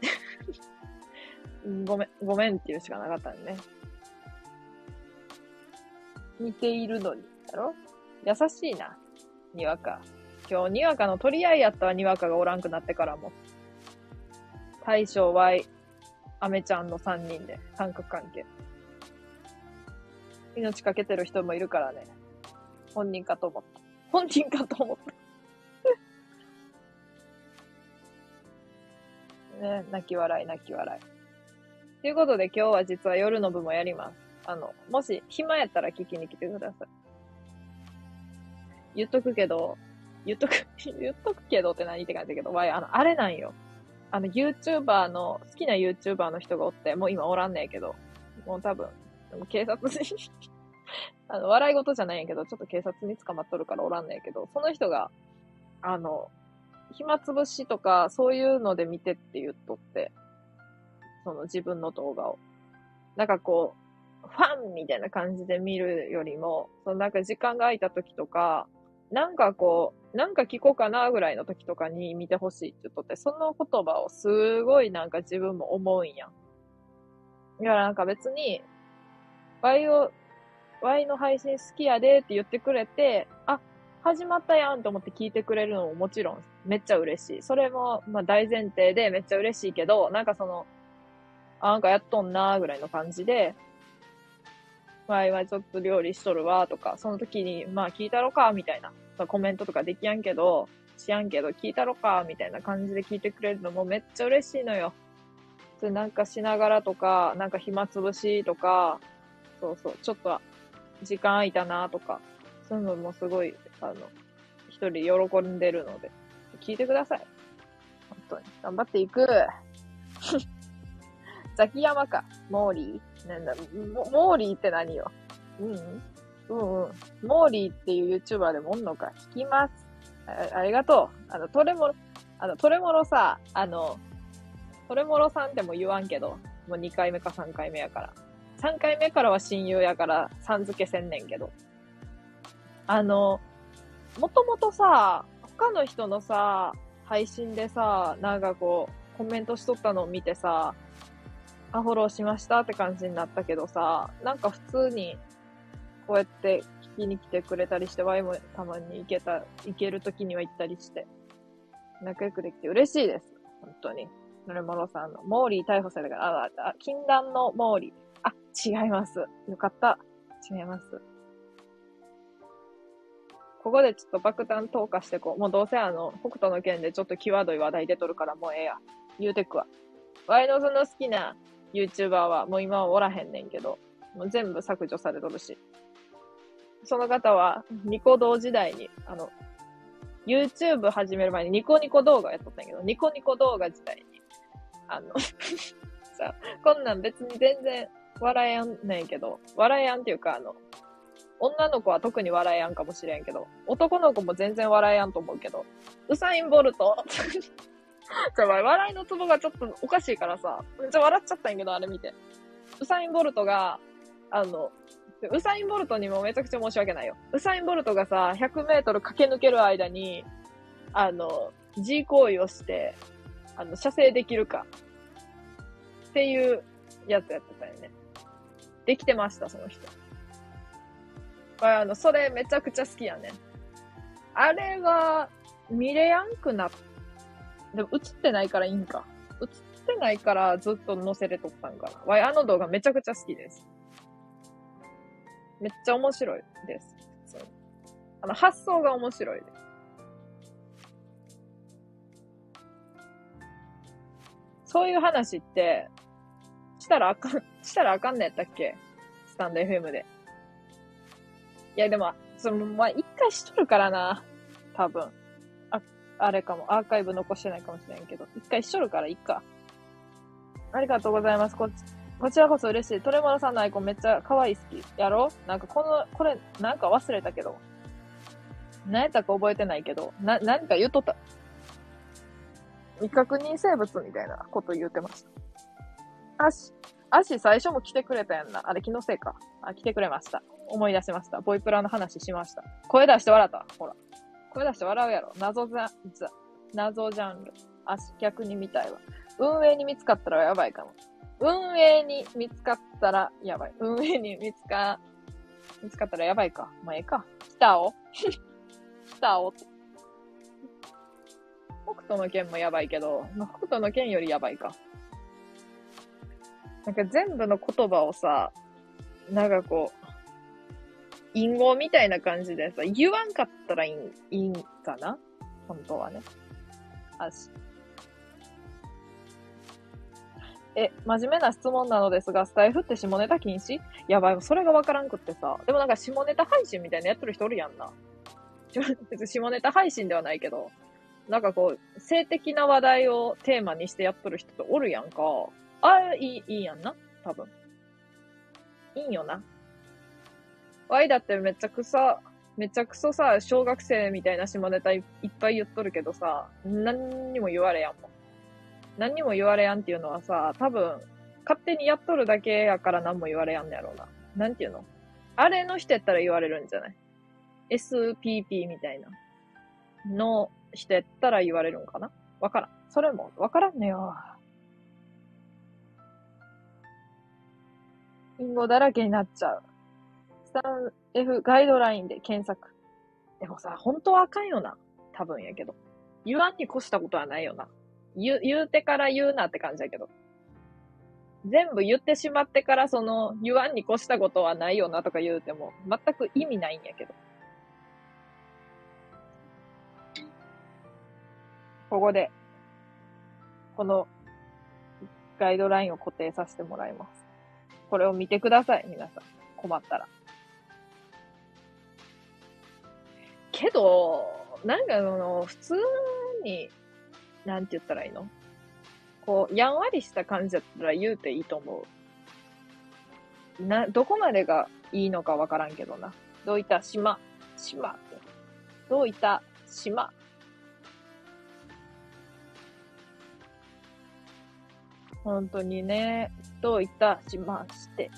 [laughs] ごめん、ごめんっていうしかなかったんね。似ているのに、だろ？優しいな、にわか。今日、にわかの取り合いやったわ、にわかがおらんくなってからも。大将、ワイ、アメちゃんの3人で、三角関係。命かけてる人もいるからね。本人かと思った。本人かと思った。[laughs] ね、泣き笑い、泣き笑い。ということで今日は実は夜の部もやります。あの、もし暇やったら聞きに来てください。言っとくけど、言っとく、[laughs] 言っとくけどって何って感じだけど、わい、あの、あれなんよ。あの、YouTuber の、好きな YouTuber の人がおって、もう今おらんねんけど、もう多分、でも警察に [laughs] あの、笑い事じゃないんやけど、ちょっと警察に捕まっとるからおらんねんけど、その人が、あの、暇つぶしとか、そういうので見てって言っとって、その自分の動画を。なんかこう、ファンみたいな感じで見るよりも、そのなんか時間が空いた時とか、なんかこう、なんか聞こうかなぐらいの時とかに見てほしいって言っとって、その言葉をすごいなんか自分も思うんやん。いや、なんか別に、ワイを、ワイの配信好きやでって言ってくれて、あ、始まったやんと思って聞いてくれるのももちろんめっちゃ嬉しい。それも、まあ大前提でめっちゃ嬉しいけど、なんかその、あ、なんかやっとんなーぐらいの感じで、ワイはちょっと料理しとるわとか、その時に、まあ聞いたろかみたいな、まあコメントとかできやんけど、しやんけど聞いたろかみたいな感じで聞いてくれるのもめっちゃ嬉しいのよ。それなんかしながらとか、なんか暇つぶしとか、そうそう、ちょっと時間空いたなとか、そういうのもすごい、あの、一人喜んでるので、聞いてください。本当に。頑張っていく。[laughs] ザキヤマか。モーリーなんだ、モモーリーって何よ？うん、うん、うんうん。モーリーっていう YouTuber でもおんのか。聞きます。あありがとう。あの、トレモロ、あの、トレモロさ、あの、トレモロさんっても言わんけど、もう2回目か3回目やから。3回目からは親友やから、さん付けせんねんけど。あの、もともとさ、他の人のさ、配信でさ、なんかこう、コメントしとったのを見てさ、あ、フォローしましたって感じになったけどさ、なんか普通に、こうやって聞きに来てくれたりして、ワイもたまに行けた、行ける時には行ったりして、仲良くできて嬉しいです。本当に。ノレモロさんの、モーリー逮捕されたから、あ、あ、禁断のモーリー。あ、違います。よかった。違います。ここでちょっと爆弾投下してこう。もうどうせあの、北斗の剣でちょっと際どい話題出とるからもうええや。言うてくわ。ワイのその好きな YouTuber はもう今はおらへんねんけど、もう全部削除されとるし。その方は、ニコ動時代に、あの、YouTube 始める前にニコニコ動画やっとったんやけど、ニコニコ動画時代に、あの [laughs] さ、こんなん別に全然笑えやんねんけど、笑えやんっていうか、あの、女の子は特に笑えやんかもしれんけど、男の子も全然笑えやんと思うけど、ウサイン・ボルト [laughs] じゃ笑いのツボがちょっとおかしいからさ、めっちゃ笑っちゃったんやけど、あれ見て。ウサイン・ボルトが、あの、ウサイン・ボルトにもめちゃくちゃ申し訳ないよ。ウサイン・ボルトがさ、100メートル駆け抜ける間に、あの、G 行為をして、あの、射精できるか。っていうやつやってたよね。できてました、その人。あの、それめちゃくちゃ好きやね。あれは、見れやんくなっ、でも映ってないからいいんか。映ってないからずっと載せれとったんかな。わい、あの動画めちゃくちゃ好きです。めっちゃ面白いです。普通。あの、発想が面白いです。そういう話って、したらあかん、したらあかんのやったっけ？スタンド FM で。いや、でも、その、まあ、一回しとるからな。多分。あ、れかも。アーカイブ残してないかもしれんけど。一回しとるから、いっか。ありがとうございます。こっち、こちらこそ嬉しい。トレモロさんのアイコンめっちゃ可愛い好き。やろ？なんかこの、これ、なんか忘れたけど。何やったか覚えてないけど、な、何か言っとった。未確認生物みたいなこと言うてました。足、足最初も来てくれたやんな。あれ気のせいか。あ、来てくれました。思い出しました。ボイプラの話しました。声出して笑った。ほら。声出して笑うやろ。謎ざ、ざ、謎ジャンル。あ、逆に見たいわ。運営に見つかったらやばいかも。運営に見つかったらやばい。運営に見つか、見つかったらやばいか。まあ、ええか。北を北を北斗の剣もやばいけど、まあ、北斗の剣よりやばいか。なんか全部の言葉をさ、なんかこう、隠語みたいな感じでさ、言わんかったらいいいいんかな？本当はね。あし。え、真面目な質問なのですが、スタイフって下ネタ禁止？やばい、それがわからんくってさ。でもなんか下ネタ配信みたいなやってる人おるやんな。[laughs] 別に下ネタ配信ではないけど、なんかこう、性的な話題をテーマにしてやっとる人っておるやんか。ああ、いい、いいやんな。多分。いいんよな。ワイだってめちゃくさ、めちゃくそさ、小学生みたいな下ネタいっぱい言っとるけどさ、何にも言われやんもん。何にも言われやんっていうのはさ、多分、勝手にやっとるだけやから何も言われやんのやろうな。なんていうの？あれの人やったら言われるんじゃない ?SPP みたいな。の人やったら言われるんかな？わからん。それもわからんねよ。隠語だらけになっちゃう。3F ガイドラインで検索。でもさ、本当はあかんよな。多分やけど。言わんに越したことはないよな。言、言うてから言うなって感じやけど。全部言ってしまってからその、言わんに越したことはないよなとか言うても、全く意味ないんやけど。ここで、このガイドラインを固定させてもらいます。これを見てください、皆さん。困ったら。けど、なんかその、普通に、なんて言ったらいいの？こう、やんわりした感じだったら言うていいと思う。な、どこまでがいいのかわからんけどな。どういった島、島って。どういった島？本当にね、どういったしまして。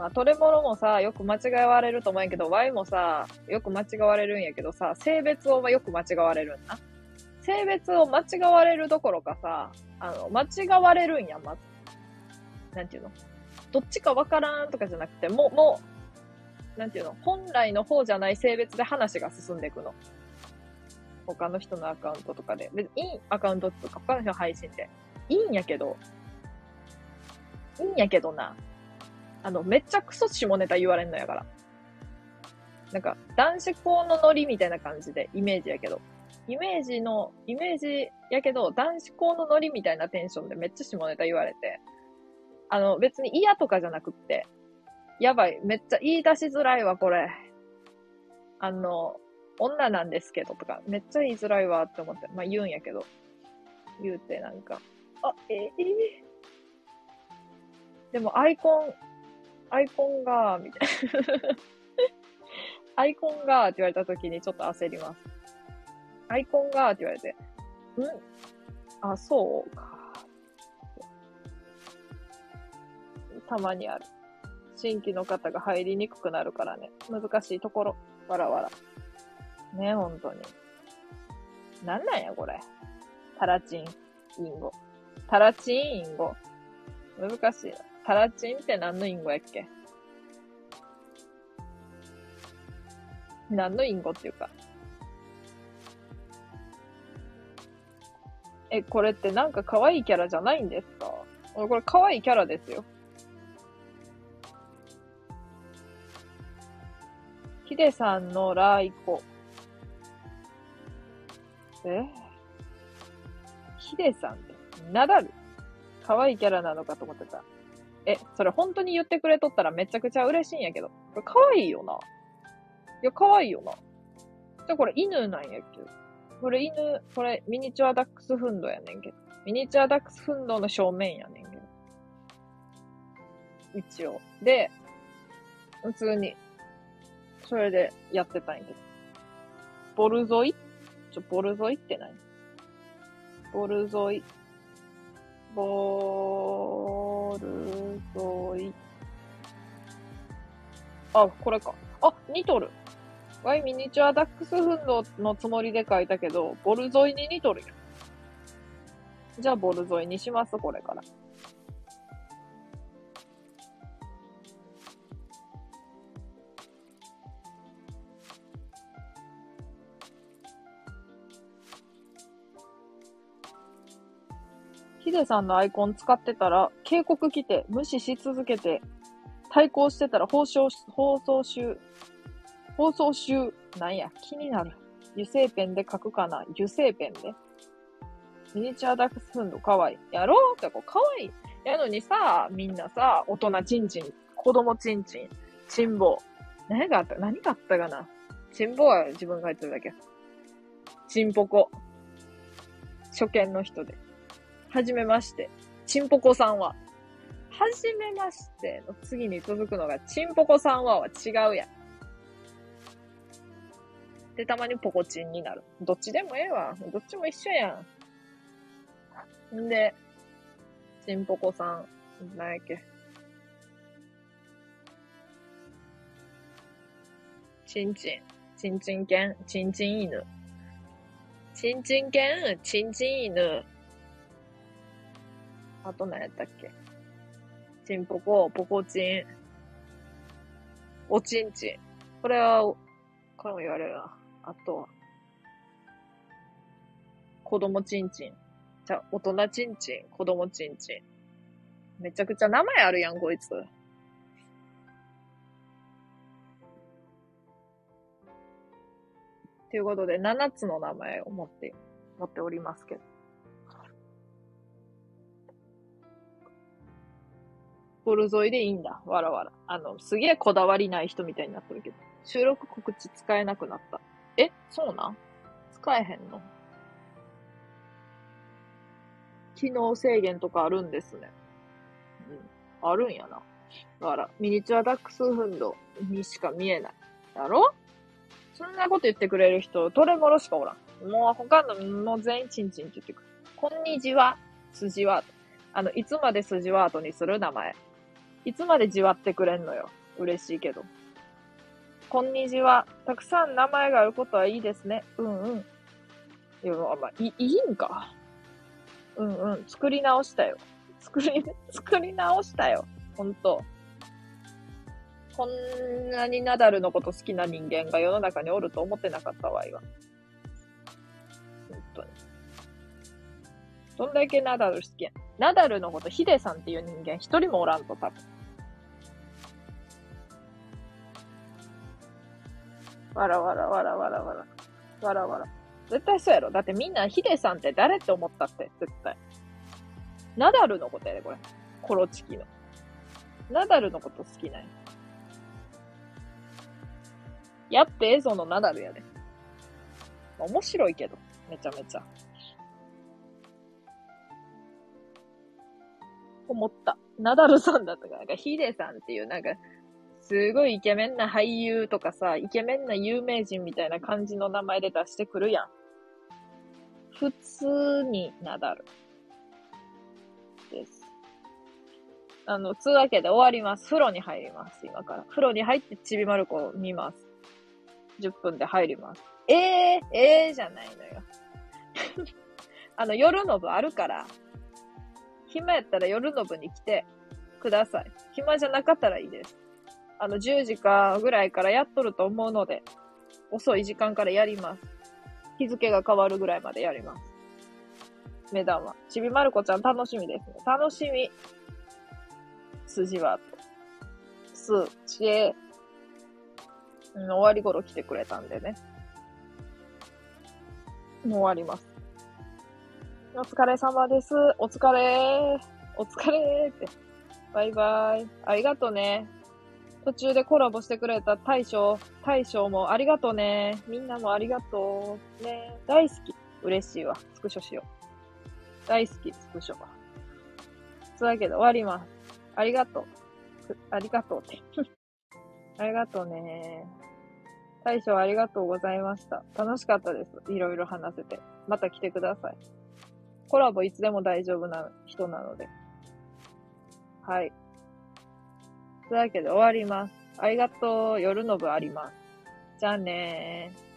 まあ、トレモロもさ、よく間違われると思うんやけど、Y もさ、よく間違われるんやけどさ、性別をよく間違われるんだ。性別を間違われるどころかさ、あの、間違われるんや、まず、なんていうの？どっちかわからんとかじゃなくて、もう、もう、なんていうの？本来の方じゃない性別で話が進んでいくの。他の人のアカウントとかで。別に、いいアカウントとか、他の人の配信で。いいんやけど、いいんやけどな。あの、めっちゃクソ下ネタ言われんのやから。なんか、男子校のノリみたいな感じで、イメージやけど。イメージの、イメージやけど、男子校のノリみたいなテンションでめっちゃ下ネタ言われて。あの、別に嫌とかじゃなくって、やばい、めっちゃ言い出しづらいわ、これ。あの、女なんですけどとか、めっちゃ言いづらいわって思って、まあ言うんやけど、言うてなんか、あ、ええでもアイコン、アイコンが、みたいな。アイコンがって言われた時にちょっと焦ります。アイコンがって言われて、ん？あ、そうか。たまにある。新規の方が入りにくくなるからね。難しいところ。わらわら。ね、本当に。なんなんや、これ。タラチン、インゴ。タラチン、インゴ。難しいな。タラチンって何のインゴやっけ？何のインゴっていうか。え、これってなんか可愛いキャラじゃないんですか？これ可愛いキャラですよ。ヒデさんのライコ。え？ヒデさんってナダル可愛いキャラなのかと思ってた。え、それ本当に言ってくれとったらめちゃくちゃ嬉しいんやけど。これ可愛いよな。いや、可愛いよな。じゃ、これ犬なんやけ？ど。これ犬、これミニチュアダックスフンドやねんけど。ミニチュアダックスフンドの正面やねんけど。一応。で、普通に、それでやってたんやけど。ボルゾイ？ちょ、ボルゾイって何？ボルゾイ？ボルゾイ。あ、これか。あ、ニトル。ワイミニチュアダックスフンドのつもりで書いたけど、ボルゾイにニトルや。じゃあ、ボルゾイにします、これから。ヒデさんのアイコン使ってたら、警告来て、無視し続けて、対抗してたら放送、放送集、放送集、なんや、気になる。油性ペンで書くかな？油性ペンで。ミニチュアダックスフンドかわいい。やろう？ってこうかわいい。やのにさ、みんなさ、大人チンチン、子供チンチン、チンボウ。何があった？何があったかな？チンボウは自分が言ってるだけ。チンポコ。初見の人で。はじめまして。チンポコさんは。はじめましての次に続くのが、チンポコさんはは違うやん。で、たまにポコチンになる。どっちでもええわ。どっちも一緒やん。んで、チンポコさん、なんやっけ。チンチン、チンチン犬、チンチン犬。チンチン犬、チンチン犬。あと何やったっけ？チンポコ、ポコチン、おちんちん。これは、これも言われるな。あとは、子供ちんちん。じゃ、大人ちんちん、子供ちんちん。めちゃくちゃ名前あるやん、こいつ。ということで、7つの名前を持って、持っておりますけど。ボルゾイでいいんだ。わらわら。あの、すげえこだわりない人みたいになってるけど。収録告知使えなくなった。え？そうなん？使えへんの？機能制限とかあるんですね。うん。あるんやな。だから、ミニチュアダックスフンドにしか見えない。だろ？そんなこと言ってくれる人、トレモロしかおらん。もう他の、もう全員チンチンって言ってくる。こんにちは、筋は。あの、いつまで筋ワートにする名前。いつまでじわってくれんのよ。嬉しいけど。こんにちは。たくさん名前があることはいいですね。うんうん。いや、まあ、い、いいんか？うんうん。作り直したよ。作り、[laughs] 作り直したよ。ほんと。こんなにナダルのこと好きな人間が世の中におると思ってなかったわいどんだけナダル好きや。ナダルのことヒデさんっていう人間一人もおらんと多分。わらわらわらわらわら。わらわら。絶対そうやろ。だってみんなヒデさんって誰って思ったって、絶対。ナダルのことやで、これ。コロチキの。ナダルのこと好きなんや。やってええぞのナダルやで。面白いけど。めちゃめちゃ。思った。ナダルさんだったか、なんかヒデさんっていうなんか、すごいイケメンな俳優とかさ、イケメンな有名人みたいな感じの名前で出してくるやん。普通にナダル。です。あの、つうわけで終わります。風呂に入ります、今から。風呂に入ってちびまる子を見ます。10分で入ります。ええー、ええー、じゃないのよ。[laughs] あの、夜の部あるから、暇やったら夜の部に来てください。暇じゃなかったらいいです。あの、10時かぐらいからやっとると思うので、遅い時間からやります。日付が変わるぐらいまでやります。目玉。ちびまる子ちゃん楽しみですね。楽しみ。筋は。す、ちえ、うん、終わり頃来てくれたんでね。もう終わります。お疲れ様です。お疲れお疲れって。バイバイ。ありがとね。途中でコラボしてくれた大将、大将もありがとね。みんなもありがとう。ね大好き。嬉しいわ。スクショしよう。大好き、スクショ。つうわけで終わります。ありがとう。ありがとうって。[laughs] ありがとうね。大将ありがとうございました。楽しかったです。いろいろ話せて。また来てください。コラボいつでも大丈夫な人なので。はい。というわけで終わります。ありがとう。夜の部あります。じゃあねー。